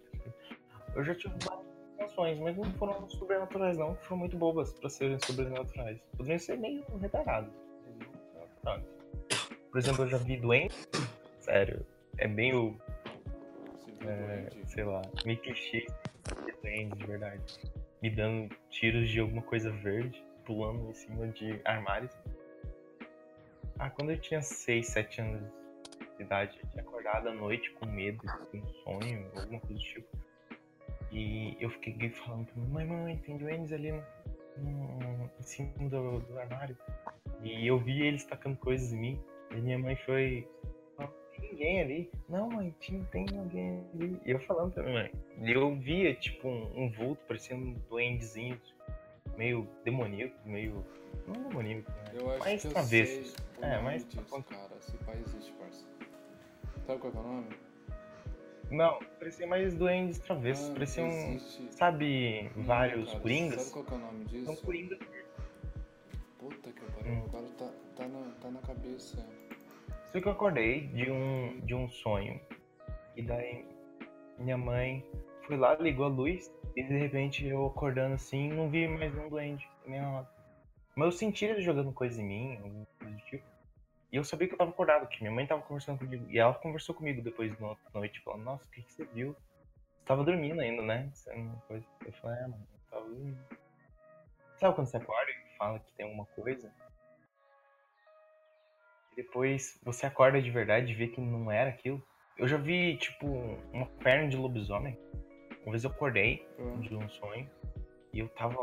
eu já tive várias situações, mas não foram sobrenaturais não, foram muito bobas pra serem sobrenaturais. Poderiam ser meio retardadas. Por exemplo, eu já vi doente. Sério, é meio. É, sei lá, meio clichê de doente, de verdade. Me dando tiros de alguma coisa verde, pulando em cima de armários. Ah, quando eu tinha 6, 7 anos de idade, eu tinha acordado à noite com medo, com um sonho, alguma coisa do tipo. E eu fiquei falando pra mãe, mãe, tem duendes ali no, no, em cima do, do armário. E eu vi eles tacando coisas em mim. E minha mãe foi. Não tem ninguém ali. Não, mãe, tinha, tem alguém ali. E eu falando pra minha mãe. E eu via, tipo, um, um vulto parecendo um duendezinhos. Meio demoníaco, meio. Não demoníaco, né? Eu acho mais que eu sei É, mais disso, cara. Esse pai existe, parça. Sabe qual é o nome? Não, parecia mais duendes travessos. Ah, Pareciam, existe. sabe, Não, vários cara, coringas. Sabe qual é o nome disso? São coringas. Puta que pariu, Hum. agora tá, tá, na, tá na cabeça. Sei que eu acordei de um, de um sonho. E daí minha mãe foi lá, ligou a luz. E de repente eu acordando assim, não vi mais um duende, nem nada. Mas eu senti ele jogando coisa em mim, alguma coisa do tipo. E eu sabia que eu tava acordado, que minha mãe tava conversando comigo. E ela conversou comigo depois da noite, falando, nossa, o que, que você viu? Você tava dormindo ainda, né? É. Eu falei, é, mano, eu tava dormindo. Sabe quando você acorda e fala que tem alguma coisa? E depois você acorda de verdade e vê que não era aquilo. Eu já vi, tipo, uma perna de lobisomem. Uma vez eu acordei Ah, de um sonho e eu tava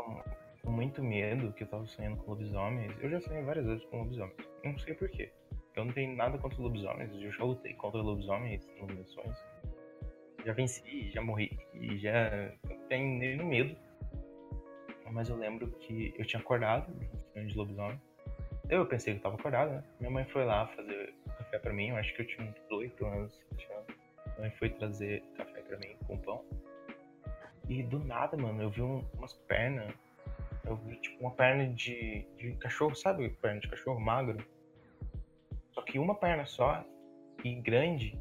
com muito medo que eu tava sonhando com lobisomens. Eu já sonhei várias vezes com lobisomens. Não sei porquê. Eu não tenho nada contra lobisomens. Eu já lutei contra lobisomens nos meus sonhos. Já venci, já morri. E já não tenho nenhum medo. Mas eu lembro que eu tinha acordado de um lobisomem. Eu pensei que eu tava acordado, né? Minha mãe foi lá fazer café pra mim. Eu acho que eu tinha uns 8 anos. sete anos. Minha mãe foi trazer café pra mim com pão. E do nada, mano, eu vi um- umas pernas. Eu vi tipo uma perna de, de cachorro, sabe? Perna de cachorro magro. Só que uma perna só e grande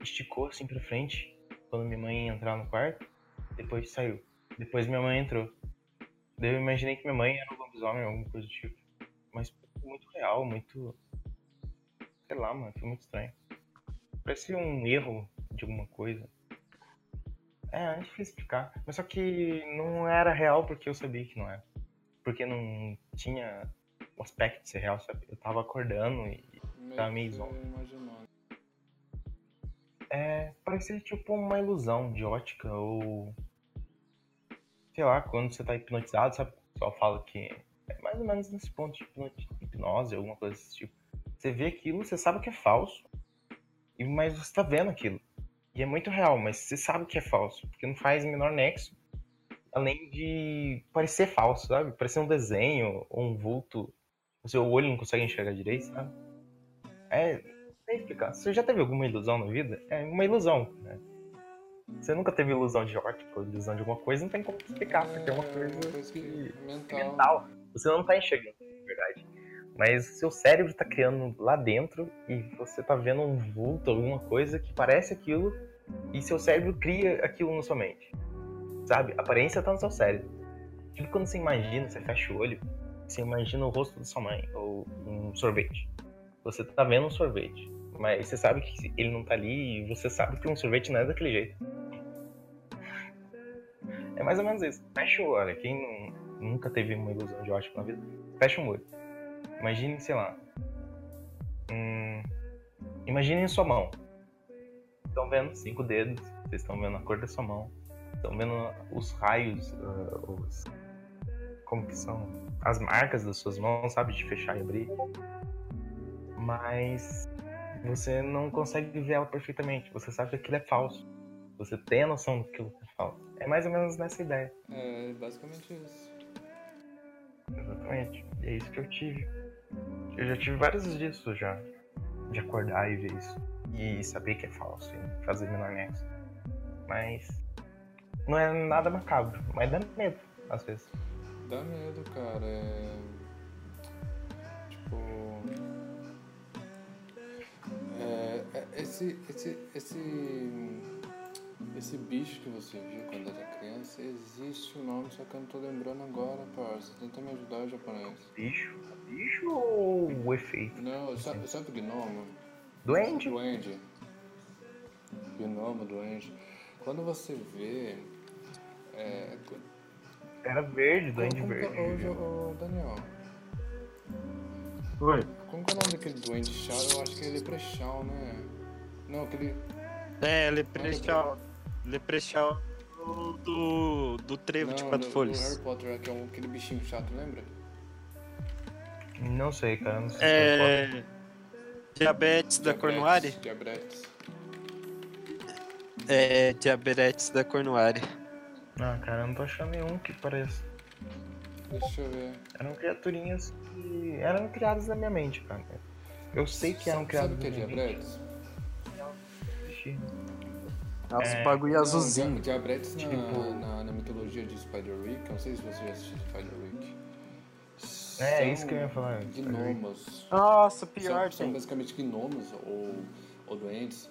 esticou assim pra frente quando minha mãe ia entrar no quarto. Depois saiu. Depois minha mãe entrou. Daí eu imaginei que minha mãe era um lobisomem, alguma coisa do tipo. Mas muito real, muito. Sei lá, mano, foi muito estranho. Parecia um erro de alguma coisa. É, é difícil explicar. Mas só que não era real porque eu sabia que não era. Porque não tinha o aspecto de ser real, sabe? Eu tava acordando e. Meio que zonzo. imaginando. É. Parecia tipo uma ilusão de ótica ou. Sei lá, quando você tá hipnotizado, sabe? O pessoal fala que é mais ou menos nesse ponto de hipno- hipnose, alguma coisa desse tipo. Você vê aquilo, você sabe que é falso, mas você tá vendo aquilo. E é muito real, mas você sabe que é falso, porque não faz o menor nexo. Além de parecer falso, sabe? Parecer um desenho ou um vulto. O seu olho não consegue enxergar direito, sabe? É. Sei explicar. Você já teve alguma ilusão na vida? É uma ilusão, né? Você nunca teve ilusão de ótica ou ilusão de alguma coisa, não tem como explicar, porque é uma coisa mental. mental. Você não tá enxergando, na verdade. Mas o seu cérebro tá criando lá dentro e você tá vendo um vulto, alguma coisa que parece aquilo, e seu cérebro cria aquilo na sua mente. Sabe? A aparência tá no seu cérebro. Tipo quando você imagina, você fecha o olho, você imagina o rosto da sua mãe, ou um sorvete. Você tá vendo um sorvete, mas você sabe que ele não tá ali e você sabe que um sorvete não é daquele jeito. É mais ou menos isso. Fecha o olho. Quem nunca teve uma ilusão de ótica na vida, fecha um olho. Imagine, sei lá. Hum, imaginem sua mão. Estão vendo cinco dedos, vocês estão vendo a cor da sua mão, estão vendo os raios, ah, os. Como que são? As marcas das suas mãos, sabe? De fechar e abrir. Mas você não consegue ver ela perfeitamente. Você sabe que aquilo é falso. Você tem a noção de que aquilo é falso. É mais ou menos nessa ideia. É basicamente isso. Exatamente. E é isso que eu tive. Eu já tive várias vezes disso já. De acordar e ver isso. E saber que é falso e fazer milanese. Mas. Não é nada macabro, mas dá medo, às vezes. Dá medo, cara. É... Tipo. É... é esse, esse, esse esse bicho que você viu quando era criança, existe o nome, só que eu não tô lembrando agora, parça. Tenta me ajudar, japonês. Bicho? Bicho ou o efeito? Não, sabe, sabe o gnomo? Duende? Duende. Gnomo, duende. Quando você vê. É, Era verde, duende como, verde. Ô, Jo- ô, Daniel, Oi. como que é o nome daquele duende chá? Eu acho que é leprechaun, né? Não, aquele. É, Leprechaun. Leprechaun do, do trevo de não, quatro do- do folhas. Harry Potter, que é um, aquele bichinho chato, lembra? Não sei, cara. Não sei É. Diabetes da Cornuari? Diabetes. É, diabetes da Cornuari. Ah, cara, eu não tô achando nenhum que pareça. Deixa eu ver. Eram criaturinhas que eram criadas na minha mente, cara. Eu sei que eram Sabe- criadas Sabe o que é na minha mente. Diabetes? Nossa, É. bagulho azulzinho. dia- Diabetes na, Tipo- na, na mitologia de Spider-Wick, eu não sei se você já assistiu Spider-Wick. É, São isso que eu ia falar. Gnomos. Nossa, São, são basicamente gnomos ou, ou doentes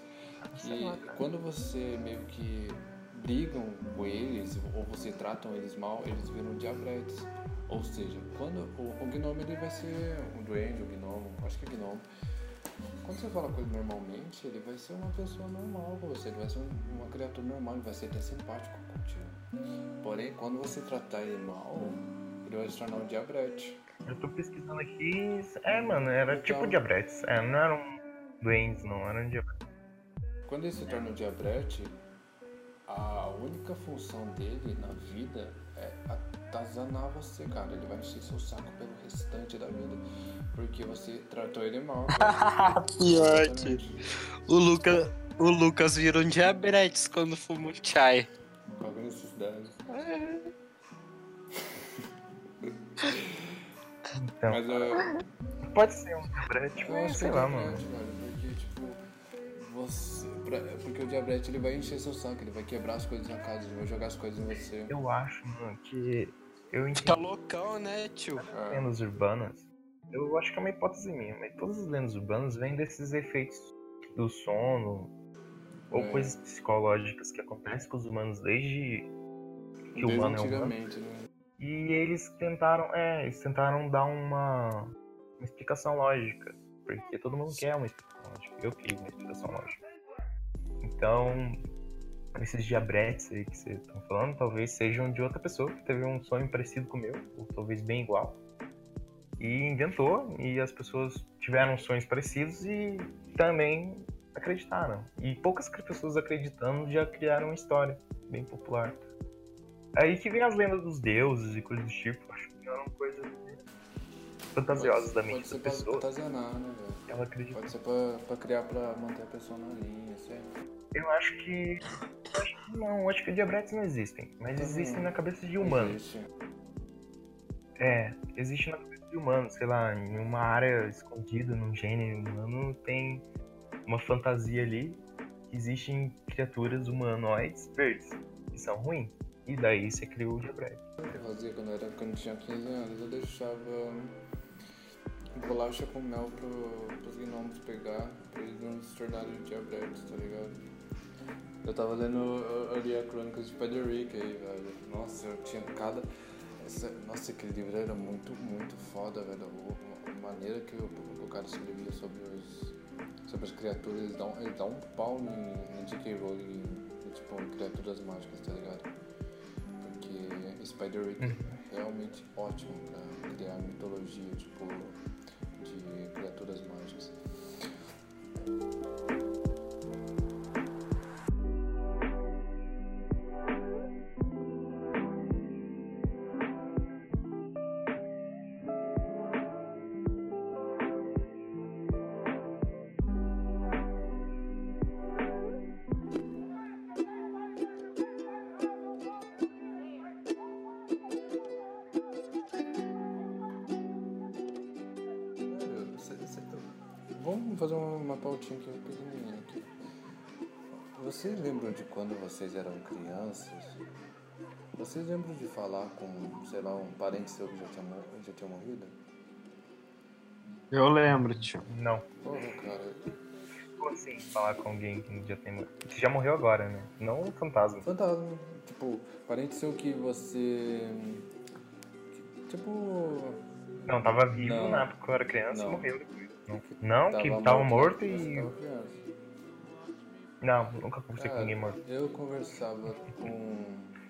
que quando você meio que brigam com eles ou você tratam eles mal, eles viram diabetes. Ou seja, quando o, o gnomo ele vai ser um duende, um gnomo, acho que é gnomo. Quando você fala com ele normalmente, ele vai ser uma pessoa normal com você, ele vai ser um- uma criatura normal, ele vai ser até simpático contigo. Porém, quando você tratar ele mal, ele vai se tornar um diabrete. Eu tô pesquisando aqui. É, mano, era Então- tipo diabetes. É, não eram doentes, não, eram diabetes. Quando ele se torna um diabrete, a única função dele na vida é atazanar você, cara. Ele vai encher seu saco pelo restante da vida. Porque você tratou ele mal. Pior que o, Luca, o Lucas virou um diabetes quando fumou chai. Com alguma necessidade. Então, Mas eu, pode ser um diabetes, mas sei é lá, diabrete, mano. velho. Porque, tipo, você. pra- porque o diabrete ele vai encher seu saco, ele vai quebrar as coisas na casa, ele vai jogar as coisas em você. Eu acho, mano, que eu Tá entendo loucão, né, tio? Lendas urbanas. Eu acho que é uma hipótese minha, mas todas as lendas urbanas vêm desses efeitos do sono ou É. coisas psicológicas que acontecem com os humanos desde que o humano é humano. né? E eles tentaram, é, eles tentaram dar uma, uma explicação lógica. Porque todo mundo quer uma explicação lógica. Eu queria uma explicação lógica. Então, esses diabretes aí que vocês estão falando, talvez sejam de outra pessoa que teve um sonho parecido com o meu, ou talvez bem igual. E inventou, e as pessoas tiveram sonhos parecidos e também acreditaram. E poucas pessoas acreditando já criaram uma história bem popular. Aí que vem as lendas dos deuses e coisas do tipo. Acho que eram coisas fantasiosas da Pode mente ser da pra pessoa. atazanar, né, velho? Ela acredita. Pode ser pra, pra criar, pra manter a pessoa na linha, certo? Eu acho que. eu acho que não, acho que diabetes não existem. Mas existem na cabeça de humanos. Existe. É, existe na cabeça de humanos, sei lá, em uma área escondida, num gênero humano, tem uma fantasia ali que existem criaturas humanoides verdes, que são ruins. E daí você criou o diabetes. O que eu fazia quando, eu era, quando eu tinha 15 anos? Eu deixava bolacha com mel pro, pros gnomos pegar, pra eles não se tornarem diabetes, tá ligado? Eu tava lendo eu- eu li a Crônicas de Spider-Rick aí, velho. Nossa, eu tinha cada. essa- nossa, aquele livro era muito, muito foda, velho. A maneira que o, o cara escrevia sobre os. Sobre as criaturas, ele dá um, ele dá um pau em, em J.K. Rowling, tipo, em criaturas mágicas, tá ligado? Porque Spider-Rick é realmente ótimo pra criar mitologia, tipo, de criaturas mágicas. Quando vocês eram crianças? Vocês lembram de falar com, sei lá, um parente seu que já tinha, já tinha morrido? Eu lembro, tio. Não. Porra, cara. Como assim, falar com alguém que já tem morrido? Você já morreu agora, né? Não o fantasma. Fantasma. Tipo, parente seu que você. Tipo. Não, tava vivo Não. na época que eu era criança Não. e morreu depois. Não, Não, que tava morto quando você e. tava criança. Não, nunca conversei com Cara, ninguém morto. Eu conversava com.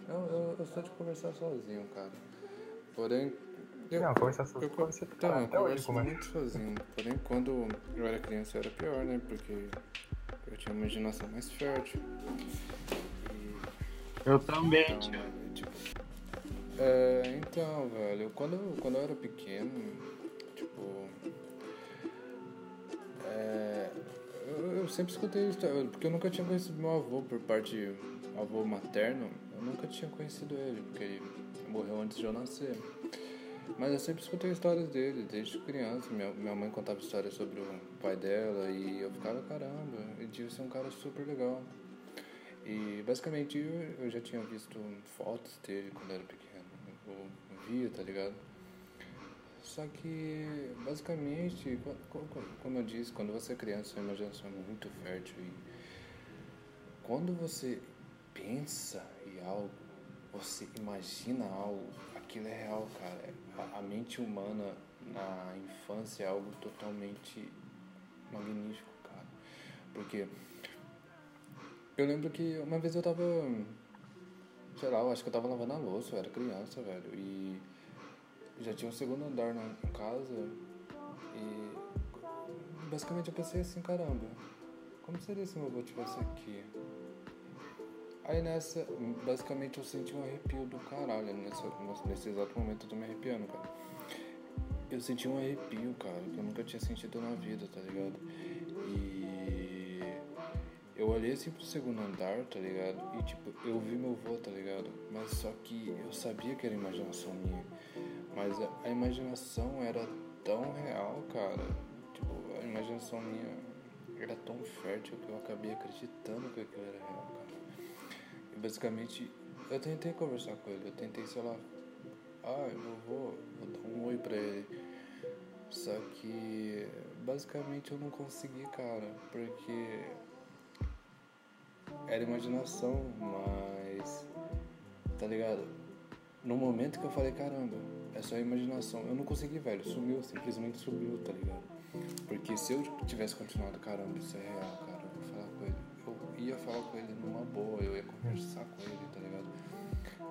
Eu, eu, eu sou de conversar sozinho, cara. Porém. Eu, Não, conversar só eu, com então, tá eu até hoje converso muito sozinho. Porém, quando eu era criança era pior, né? Porque eu tinha uma imaginação mais fértil. E Eu também, Então, tio. é, tipo, é, então, velho, quando, eu- quando eu era pequeno, sempre escutei história, porque eu nunca tinha conhecido meu avô por parte avô materno, eu nunca tinha conhecido ele, porque ele morreu antes de eu nascer. Mas eu sempre escutei histórias dele, desde criança. Minha, minha mãe contava histórias sobre o pai dela e eu ficava, caramba, ele devia ser um cara super legal. E basicamente eu, eu já tinha visto fotos dele quando era pequeno. Eu via, tá ligado? Só que basicamente, co- co- co- como eu disse, quando você é criança, sua imaginação é muito fértil e quando você pensa em algo, você imagina algo, aquilo é real, cara. A, a mente humana na infância é algo totalmente magnífico, cara. Porque eu lembro que uma vez eu tava. Sei lá, eu acho que eu tava lavando a louça, eu era criança, velho. E já tinha um segundo andar na casa. E basicamente eu pensei assim, caramba, como seria se meu avô estivesse aqui? Aí nessa, basicamente eu senti um arrepio do caralho. Nessa, nesse exato momento eu tô me arrepiando, cara. Eu senti um arrepio, cara, que eu nunca tinha sentido na vida, tá ligado? E eu olhei assim pro segundo andar, tá ligado? E tipo, eu vi meu avô, tá ligado? Mas só que eu sabia que era imaginação minha. Mas a, imaginação era tão real, cara. Tipo, a imaginação minha era tão fértil que eu acabei acreditando que aquilo era real, cara. E basicamente, eu tentei conversar com ele, eu tentei, sei lá, ah, eu vou, vou dar um oi pra ele. Só que basicamente eu não consegui, cara, porque era imaginação, mas tá ligado? No momento que eu falei, caramba, é só imaginação, eu não consegui, velho, sumiu, simplesmente sumiu, tá ligado? Porque se eu tivesse continuado, caramba, isso é real, cara, eu vou falar com ele. Eu ia falar com ele numa boa, eu ia conversar com ele, tá ligado?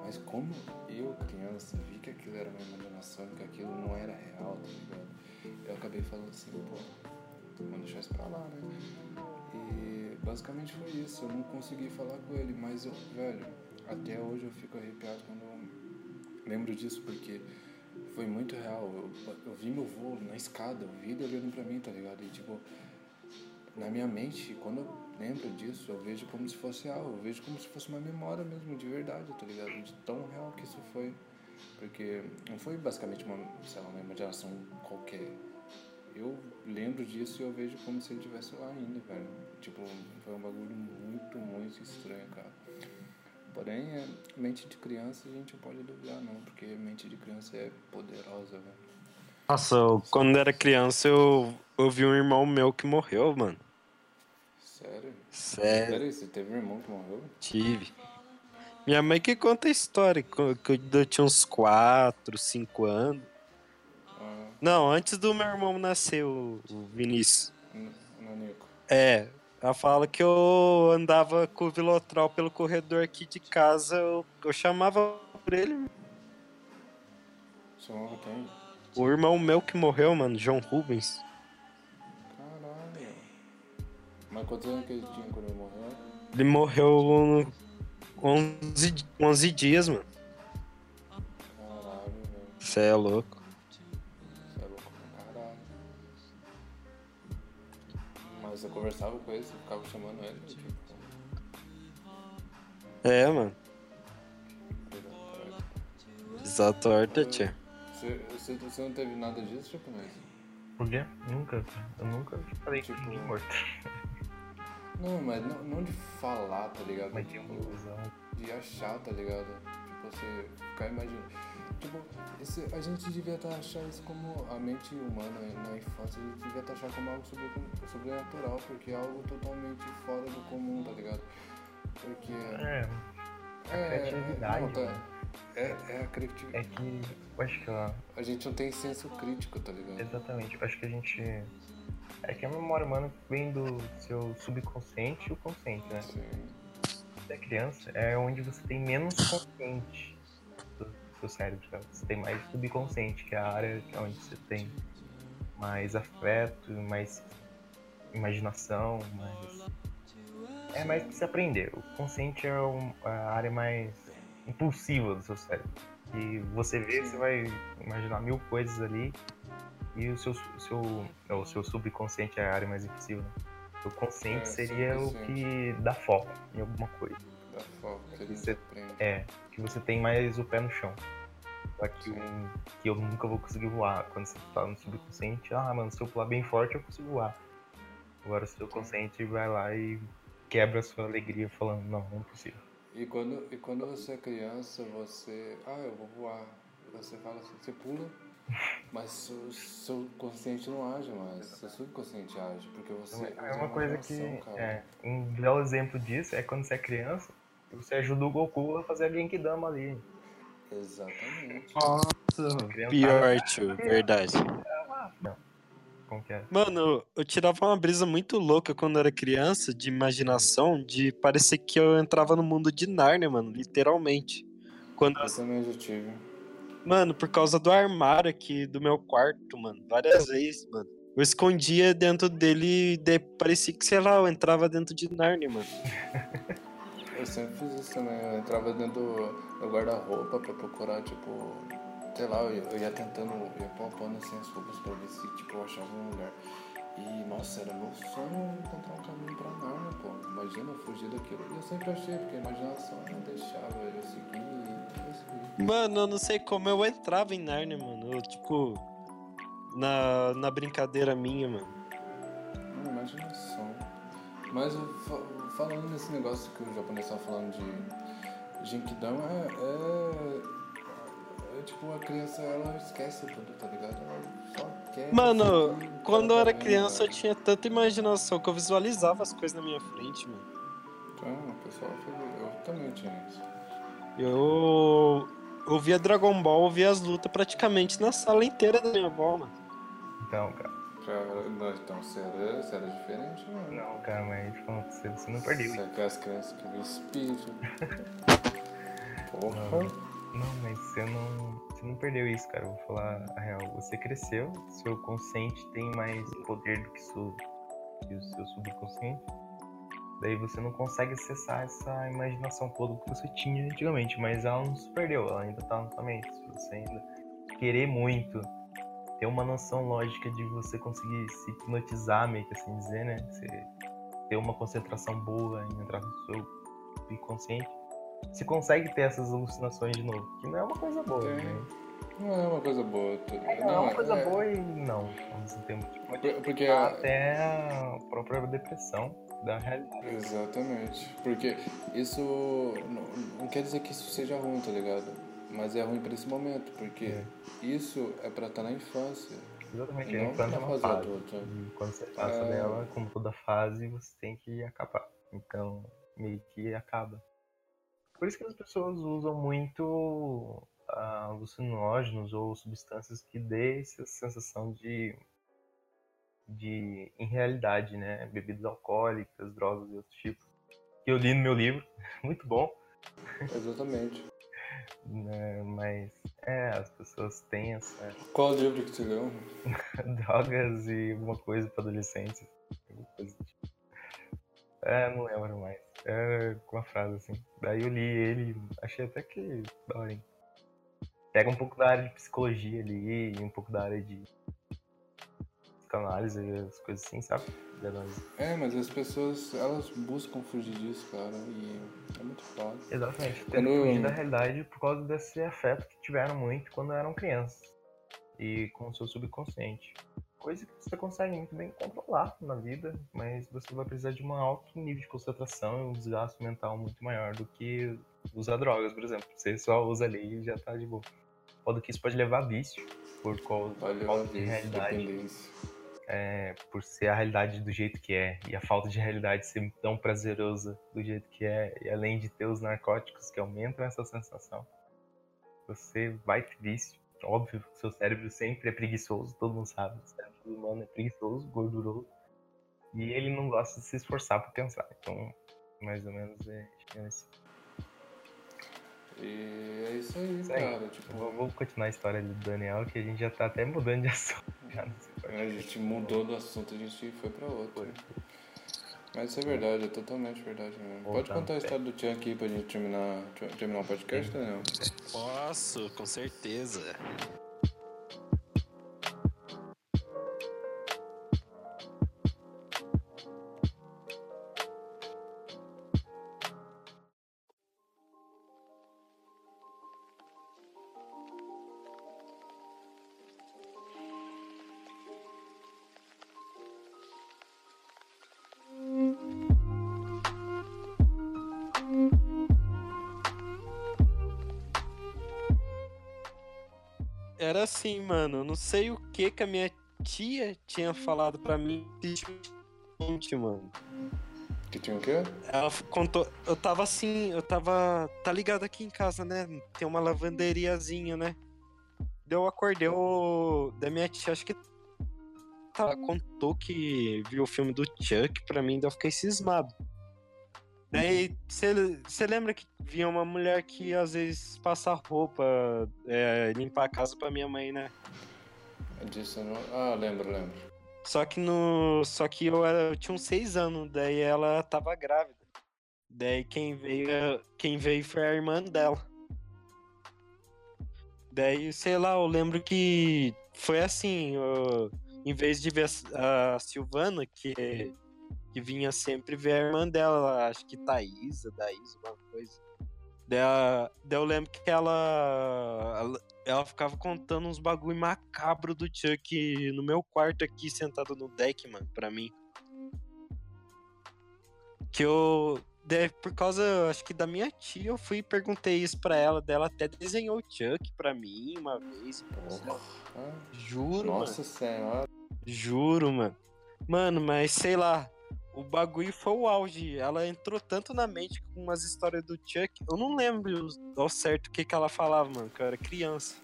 Mas como eu, criança, vi que aquilo era uma imaginação, que aquilo não era real, tá ligado? Eu acabei falando assim, pô, vamos deixar isso pra lá, né? E basicamente foi isso, eu não consegui falar com ele, mas eu, velho, até hoje eu fico arrepiado quando eu lembro disso, porque foi muito real. Eu, eu vi meu voo na escada, eu vi ele olhando pra mim, tá ligado? E tipo, na minha mente, quando eu lembro disso, eu vejo como se fosse algo, eu vejo como se fosse uma memória mesmo, de verdade, tá ligado? De tão real que isso foi. Porque não foi basicamente uma, sei lá, uma imaginação qualquer. Eu lembro disso e eu vejo como se ele estivesse lá ainda, velho. Tipo, foi um bagulho muito, muito estranho, cara. Porém, é, mente de criança a gente não pode duvidar, não, porque mente de criança é poderosa, velho. Nossa, eu- quando era criança eu, eu vi um irmão meu que morreu, mano. Sério? Sério, Sério? Você teve um irmão que morreu? tive. Minha mãe que conta a história, que eu tinha uns 4, 5 anos. Ah, Não, antes do meu irmão nascer, o Vinícius. Nanico. É, ela fala que eu andava com o Vilotral pelo corredor aqui de casa, eu, eu chamava por ele. Chamava quem? O irmão meu que morreu, mano, João Rubens. Caralho. Mas quantos anos que ele tinha quando ele morreu? Ele morreu 11, 11 dias, mano. Caralho, velho. Você é louco. Mas eu conversava com ele, você ficava chamando ele, tipo. É, mano. Essa torta, tia. Você, você, você não teve nada disso, tipo, mas. Por quê? Nunca. Eu nunca falei Tipo- ninguém morto. Não, mas não, não de falar, tá ligado? Mas tinha uma Tipo, ilusão. de achar, tá ligado? Tipo, você ficar imaginando. Tipo, esse, a gente devia estar achando isso como a mente humana na infância, a gente devia estar achando como algo sobre, sobrenatural, porque é algo totalmente fora do comum, tá ligado? Porque. É. A É, criatividade. não, tá. né? É, é a criatividade. É que acho que ó, A gente não tem senso crítico, tá ligado? exatamente, acho que a gente. É que a memória humana vem do seu subconsciente e o consciente, né? Sim. Você é criança, é onde você tem menos consciente seu cérebro. tá? Você tem mais subconsciente, que é a área onde você tem mais afeto, mais imaginação, mais. É mais pra você aprender. O consciente é a área mais impulsiva do seu cérebro. E você vê, você vai imaginar mil coisas ali. E o seu, seu, o seu subconsciente é a área mais impulsiva. né? O consciente É, seria o que dá foco em alguma coisa. Da foco que Você- aprende. É, que você tem mais o pé no chão. Só que, um, que eu nunca vou conseguir voar. Quando você tá no subconsciente, ah, mano, se eu pular bem forte, eu consigo voar. Agora o seu consciente vai lá e quebra a sua alegria falando, não, não é possível. E quando, e quando você é criança, você. Ah, eu vou voar. Você fala assim, você pula, mas seu, seu consciente não age mais. Seu subconsciente age, porque você. É uma coisa que. É, um belo exemplo disso é quando você é criança você ajuda o Goku a fazer a Genkidama ali. Exatamente. Nossa, pior, tio, verdade. Como que é? Mano, eu tirava uma brisa muito louca quando eu era criança, de imaginação, de parecer que eu entrava no mundo de Narnia, mano, literalmente. Quando, Eu também já tive. mano, por causa do armário aqui do meu quarto, mano, várias vezes, mano. Eu escondia dentro dele e daí parecia que, sei lá, eu entrava dentro de Narnia, mano. Eu sempre fiz isso também. Eu entrava dentro do do guarda-roupa pra procurar, tipo. Sei lá, eu ia, eu ia tentando, eu ia palpando assim as roupas pra ver se tipo, eu achava um lugar. E nossa, era meu sonho encontrar um caminho pra Narnia, pô. Imagina eu fugir daquilo. E eu sempre achei, porque a imaginação não deixava eu seguir e eu. Mano, eu não sei como eu entrava em Narnia, mano. Eu, tipo, na, na brincadeira minha, mano. Não, imaginação. Mas eu falando nesse negócio que o japonês tava falando de Genkidama, é, é, é tipo, a criança ela esquece tudo, tá ligado? Ela só quer. Mano, quando eu era criança eu tinha tanta imaginação que eu visualizava as coisas na minha frente, mano. Então, o pessoal eu também tinha isso. Eu ouvia Dragon Ball, ouvia as lutas praticamente na sala inteira da minha avó, mano. Então, cara. Pra, não, então, você era, você era diferente, mano. Não, cara, mas você, você não perdeu Você isso. é aquelas crianças que vê espírito. Porra. Não, mas você não, você não perdeu isso, cara. Eu vou falar a real. Você cresceu, seu consciente tem mais poder do que, seu, que o seu subconsciente. Daí você não consegue acessar essa imaginação toda que você tinha antigamente, mas ela não se perdeu, ela ainda tá na sua mente. Se você ainda querer muito, ter uma noção lógica de você conseguir se hipnotizar, meio que assim dizer, né? Você ter uma concentração boa em entrar no seu subconsciente, você consegue ter essas alucinações de novo, que não é uma coisa boa, É. né? Não é uma coisa boa. tu- Não, é uma coisa é- boa e não, ao mesmo tempo. Tipo, Porque até a própria depressão da realidade. Exatamente. Porque isso não, não quer dizer que isso seja ruim, tá ligado? Mas é ruim pra esse momento, porque É. isso é pra estar na infância. Exatamente, Não a infância é uma fase fase. adulta. E quando você passa É. dela, como toda fase, você tem que acabar. Então, meio que acaba. Por isso que as pessoas usam muito ah, alucinógenos ou substâncias que dê essa sensação de, de irrealidade, né? Bebidas alcoólicas, drogas e outros tipos. Que eu li no meu livro, muito bom. Exatamente. Né? Mas, é, as pessoas têm essa Qual livro que você leu? drogas e alguma coisa para adolescentes. coisa tipo. É, não lembro mais. É com uma frase assim. Daí eu li ele achei até que da hora. hein? Pega um pouco da área de psicologia ali e um pouco da área de psicanálise, as coisas assim, sabe? Análise. É, mas as pessoas, elas buscam fugir disso, cara, e é muito foda. Exatamente. Quando- Tendo fugir da realidade por causa desse afeto que tiveram muito quando eram crianças. E com o seu subconsciente. Coisa que você consegue muito bem controlar na vida, mas você vai precisar de um alto nível de concentração e um desgaste mental muito maior do que usar drogas, por exemplo. Você só usa ali e já tá de boa. pode que isso pode levar a vício por causa levar falta de realidade, dependência. É, por ser a realidade do jeito que é e a falta de realidade ser tão prazerosa do jeito que é e além de ter os narcóticos que aumentam essa sensação, você vai vício. Óbvio, que seu cérebro sempre é preguiçoso, todo mundo sabe, o cérebro humano é preguiçoso, gorduroso e ele não gosta de se esforçar para pensar. Então, mais ou menos é é esse. E é isso aí, cara. Tipo, Vou, vou continuar a história do Daniel, que a gente já tá até mudando de assunto. Nesse a gente mudou do assunto, a gente foi pra outro. Foi. Mas isso é verdade, é totalmente verdade mesmo. Pode contar a história do Tchan aqui pra gente terminar, terminar o podcast, Daniel? Posso, com certeza. Era assim, mano. Eu não sei o que que a minha tia tinha falado pra mim. Mano. Que tinha o quê? Ela contou. Eu tava assim, eu tava. Tá ligado aqui em casa, né? Tem uma lavanderiazinha, né? Daí Eu acordei o. Da minha tia, acho que. Ela contou que viu o filme do Chuck pra mim, daí eu fiquei cismado. Daí, você lembra que vinha uma mulher que às vezes passa roupa, é, limpar a casa pra minha mãe, né? Disso não... Ah, lembro, lembro. Só que no. Só que eu, era, eu tinha uns seis anos, daí ela tava grávida. Daí quem veio, quem veio foi a irmã dela. Daí, sei lá, eu lembro que foi assim, eu- em vez de ver a Silvana, que, que vinha sempre ver a irmã dela, acho que Thaísa, Daísa, uma coisa. Daí, eu lembro que ela, ela, ela ficava contando uns bagulho macabro do Chuck no meu quarto aqui, sentado no deck, mano, pra mim. Que eu. daí, por causa, acho que da minha tia, eu fui e perguntei isso pra ela. Dela até desenhou o Chuck pra mim uma vez. Porra. Ah, Juro, mano. nossa senhora. Juro, mano. Mano, mas sei lá. O bagulho foi o auge. Ela entrou tanto na mente com umas histórias do Chuck. Eu não lembro ao certo o que, que ela falava, mano, que eu era criança.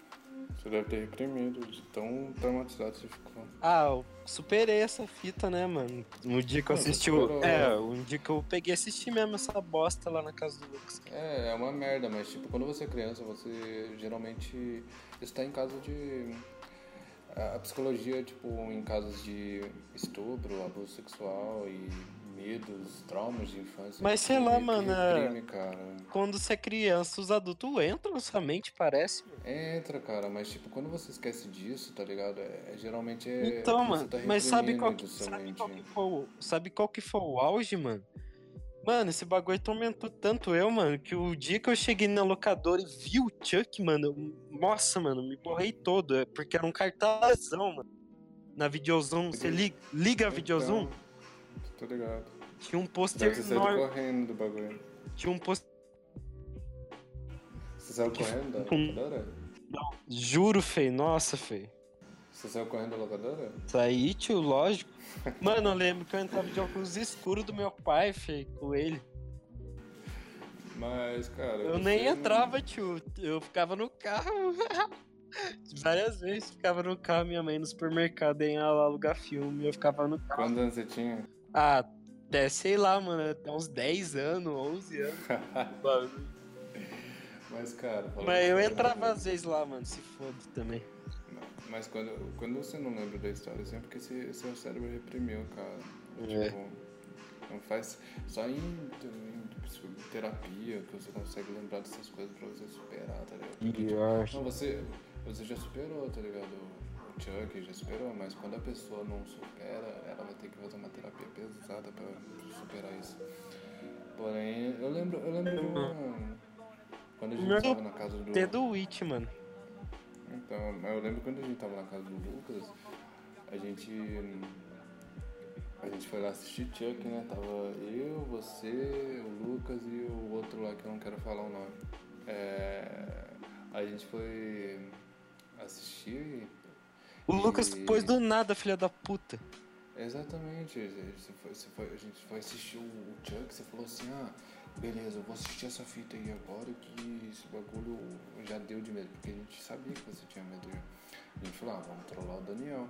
Você deve ter reprimido, de tão traumatizado você ficou. Ah, eu superei essa fita, né, mano? No dia que eu assisti superou. É, um dia que eu peguei e assisti mesmo essa bosta lá na casa do Lucas. É, é uma merda, mas tipo, quando você é criança, você geralmente está em caso de. A psicologia, tipo, em casos de estupro, abuso sexual e medos, traumas de infância. Mas sei lá, mano, é- reprime. Quando você é criança, os adultos entram na sua mente, parece. Entra, cara, mas tipo, quando você esquece disso, tá ligado? É, é- geralmente é. Então, você mano, tá mas sabe qual, que, sabe, qual que foi sabe qual que foi o auge, mano? Mano, esse bagulho tormentou tanto eu, mano, que o dia que eu cheguei na locadora e vi o Chuck, mano, eu- nossa, mano, me borrei todo, é porque era um cartazão, mano. Na videozum, você liga, liga a videozum, Então, Tô ligado. tinha um pôster enorme, correndo do bagulho. tinha um pôster, Você saiu correndo da locadora? juro, feio, nossa, feio. Você saiu correndo da locadora? Saí, tio, lógico. Mano, eu lembro que eu entrava de óculos escuros do meu pai, feio, com ele. Mas, cara. Eu nem não- entrava, tio. Eu ficava no carro. Várias vezes ficava no carro, minha mãe no supermercado em alugar filme. Eu ficava no carro. Quantos anos você tinha? Ah, até sei lá, mano. Até uns 10 anos, 11 anos. Mas, cara. Mas eu entrava às vezes lá, mano. Se foda também. Mas quando, quando você não lembra da história, é sempre porque você- seu cérebro reprimiu, cara. É. Tipo, não faz. Só em, em terapia que você consegue lembrar dessas coisas pra você superar, tá ligado? Porque, tipo, Não, você, você já superou, tá ligado? O Chuck já superou, mas quando a pessoa não supera, ela vai ter que fazer uma terapia pesada pra superar isso. Porém, eu lembro, eu lembro de uma. Quando a gente Meu tava na casa do. Até do Witch, mano. Então, mas eu lembro quando a gente tava na casa do Lucas, a gente. A gente foi lá assistir Chuck, né? Tava eu, você, o Lucas e o outro lá que eu não quero falar o nome. É, a gente foi. Assisti. O Lucas E- pôs do nada, filha da puta. Exatamente. Você foi, você foi- a gente foi assistir o, o Chuck, você falou assim, ah, beleza, eu vou assistir essa fita aí agora que esse bagulho já deu de medo, porque a gente sabia que você tinha medo já. A gente falou, ah, vamos trollar o Daniel.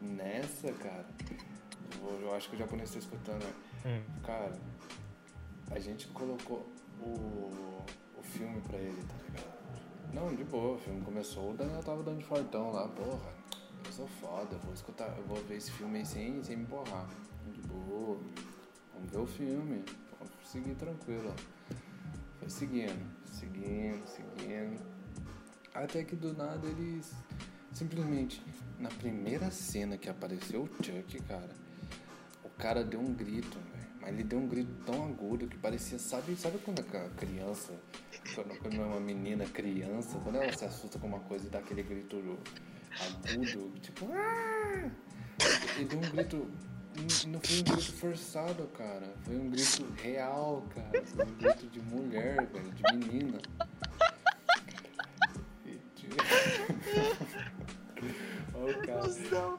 Nessa, cara, eu, eu acho que o japonês tá escutando, né? Cara, a gente colocou o, o filme pra ele, tá ligado? Não, de boa, o filme começou, o Daniel tava dando de fortão lá, porra, eu sou foda, vou escutar, eu vou ver esse filme aí sem, sem me borrar. De boa, vamos ver o filme, seguir tranquilo. Foi seguindo, seguindo, seguindo. Até que do nada eles simplesmente, na primeira cena que apareceu o Chuck, cara, o cara deu um grito, velho. Mas ele deu um grito tão agudo que parecia, sabe, sabe quando a criança, quando é uma menina criança, quando ela se assusta com uma coisa e dá aquele grito agudo, tipo, ah! Ele deu um grito. Não foi um grito forçado, cara. Foi um grito real, cara. Foi um grito de mulher, velho, de menina. Olha o cara.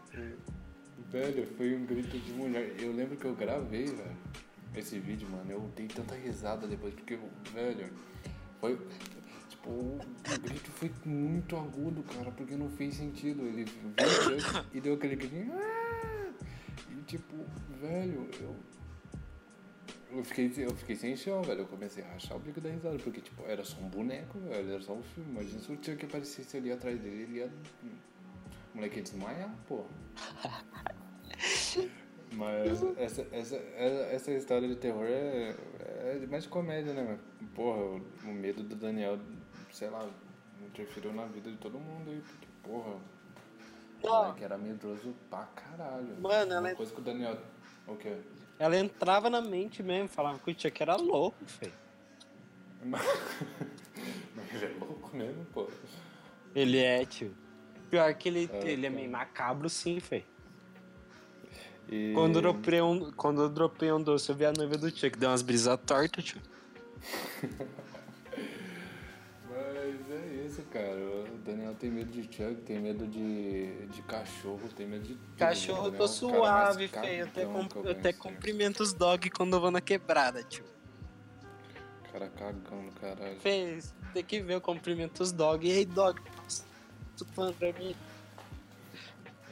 Velho, foi um grito de mulher. Eu lembro que eu gravei, velho, esse vídeo, mano. Eu dei tanta risada depois, porque, velho, foi. Tipo, o, o grito foi muito agudo, cara, porque não fez sentido. Ele viu o Chuck e deu aquele gritinho. E tipo, velho, eu. Eu fiquei, eu fiquei sem chão, velho. Eu comecei a rachar o bico da risada, porque, tipo, era só um boneco, velho. Era só um filme. Imagina se o Chuck aparecesse ali atrás dele, ele ia. O moleque ia desmaiar, pô. Mas essa, essa, essa história de terror é, é mais de comédia, né? Porra, o, o medo do Daniel, sei lá, interferiu na vida de todo mundo aí, porque, porra, o Ó. moleque era medroso pra caralho. Mano, Uma ela- coisa que o Daniel. O quê? Ela entrava na mente mesmo, falava que o Chuck era louco, feio. Mas ele é louco mesmo, pô. Ele é, tio. Pior que ele, Ah, ele é meio macabro, sim, feio. E... Quando eu, dropei um, quando eu dropei um doce, eu vi a noiva do Chuck, deu umas brisas tortas, tio. Mas é isso, cara. O Daniel tem medo de Chuck, tem medo de, de cachorro, tem medo de. tudo, Cachorro, eu né? tô O mais suave, feio. Eu até, com- eu eu até cumprimento os dog quando eu vou na quebrada, tio. Cara cagão do caralho. Fez, tem que ver, eu cumprimento os dog. E aí, dog, passa o pano pra mim.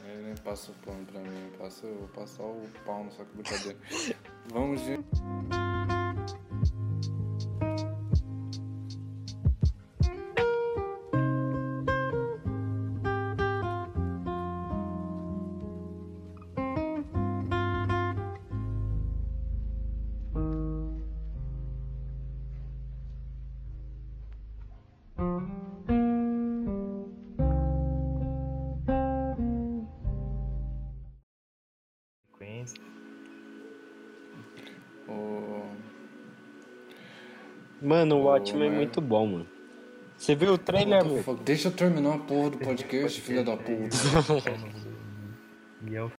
Ele nem passa o pano pra mim, passa, eu vou passar o pau no saco brincadeira. Vamos de. Mano, o Watchmen é muito bom, mano. Você viu o trailer, fuck? Deixa eu terminar a porra do podcast, filha da puta. E o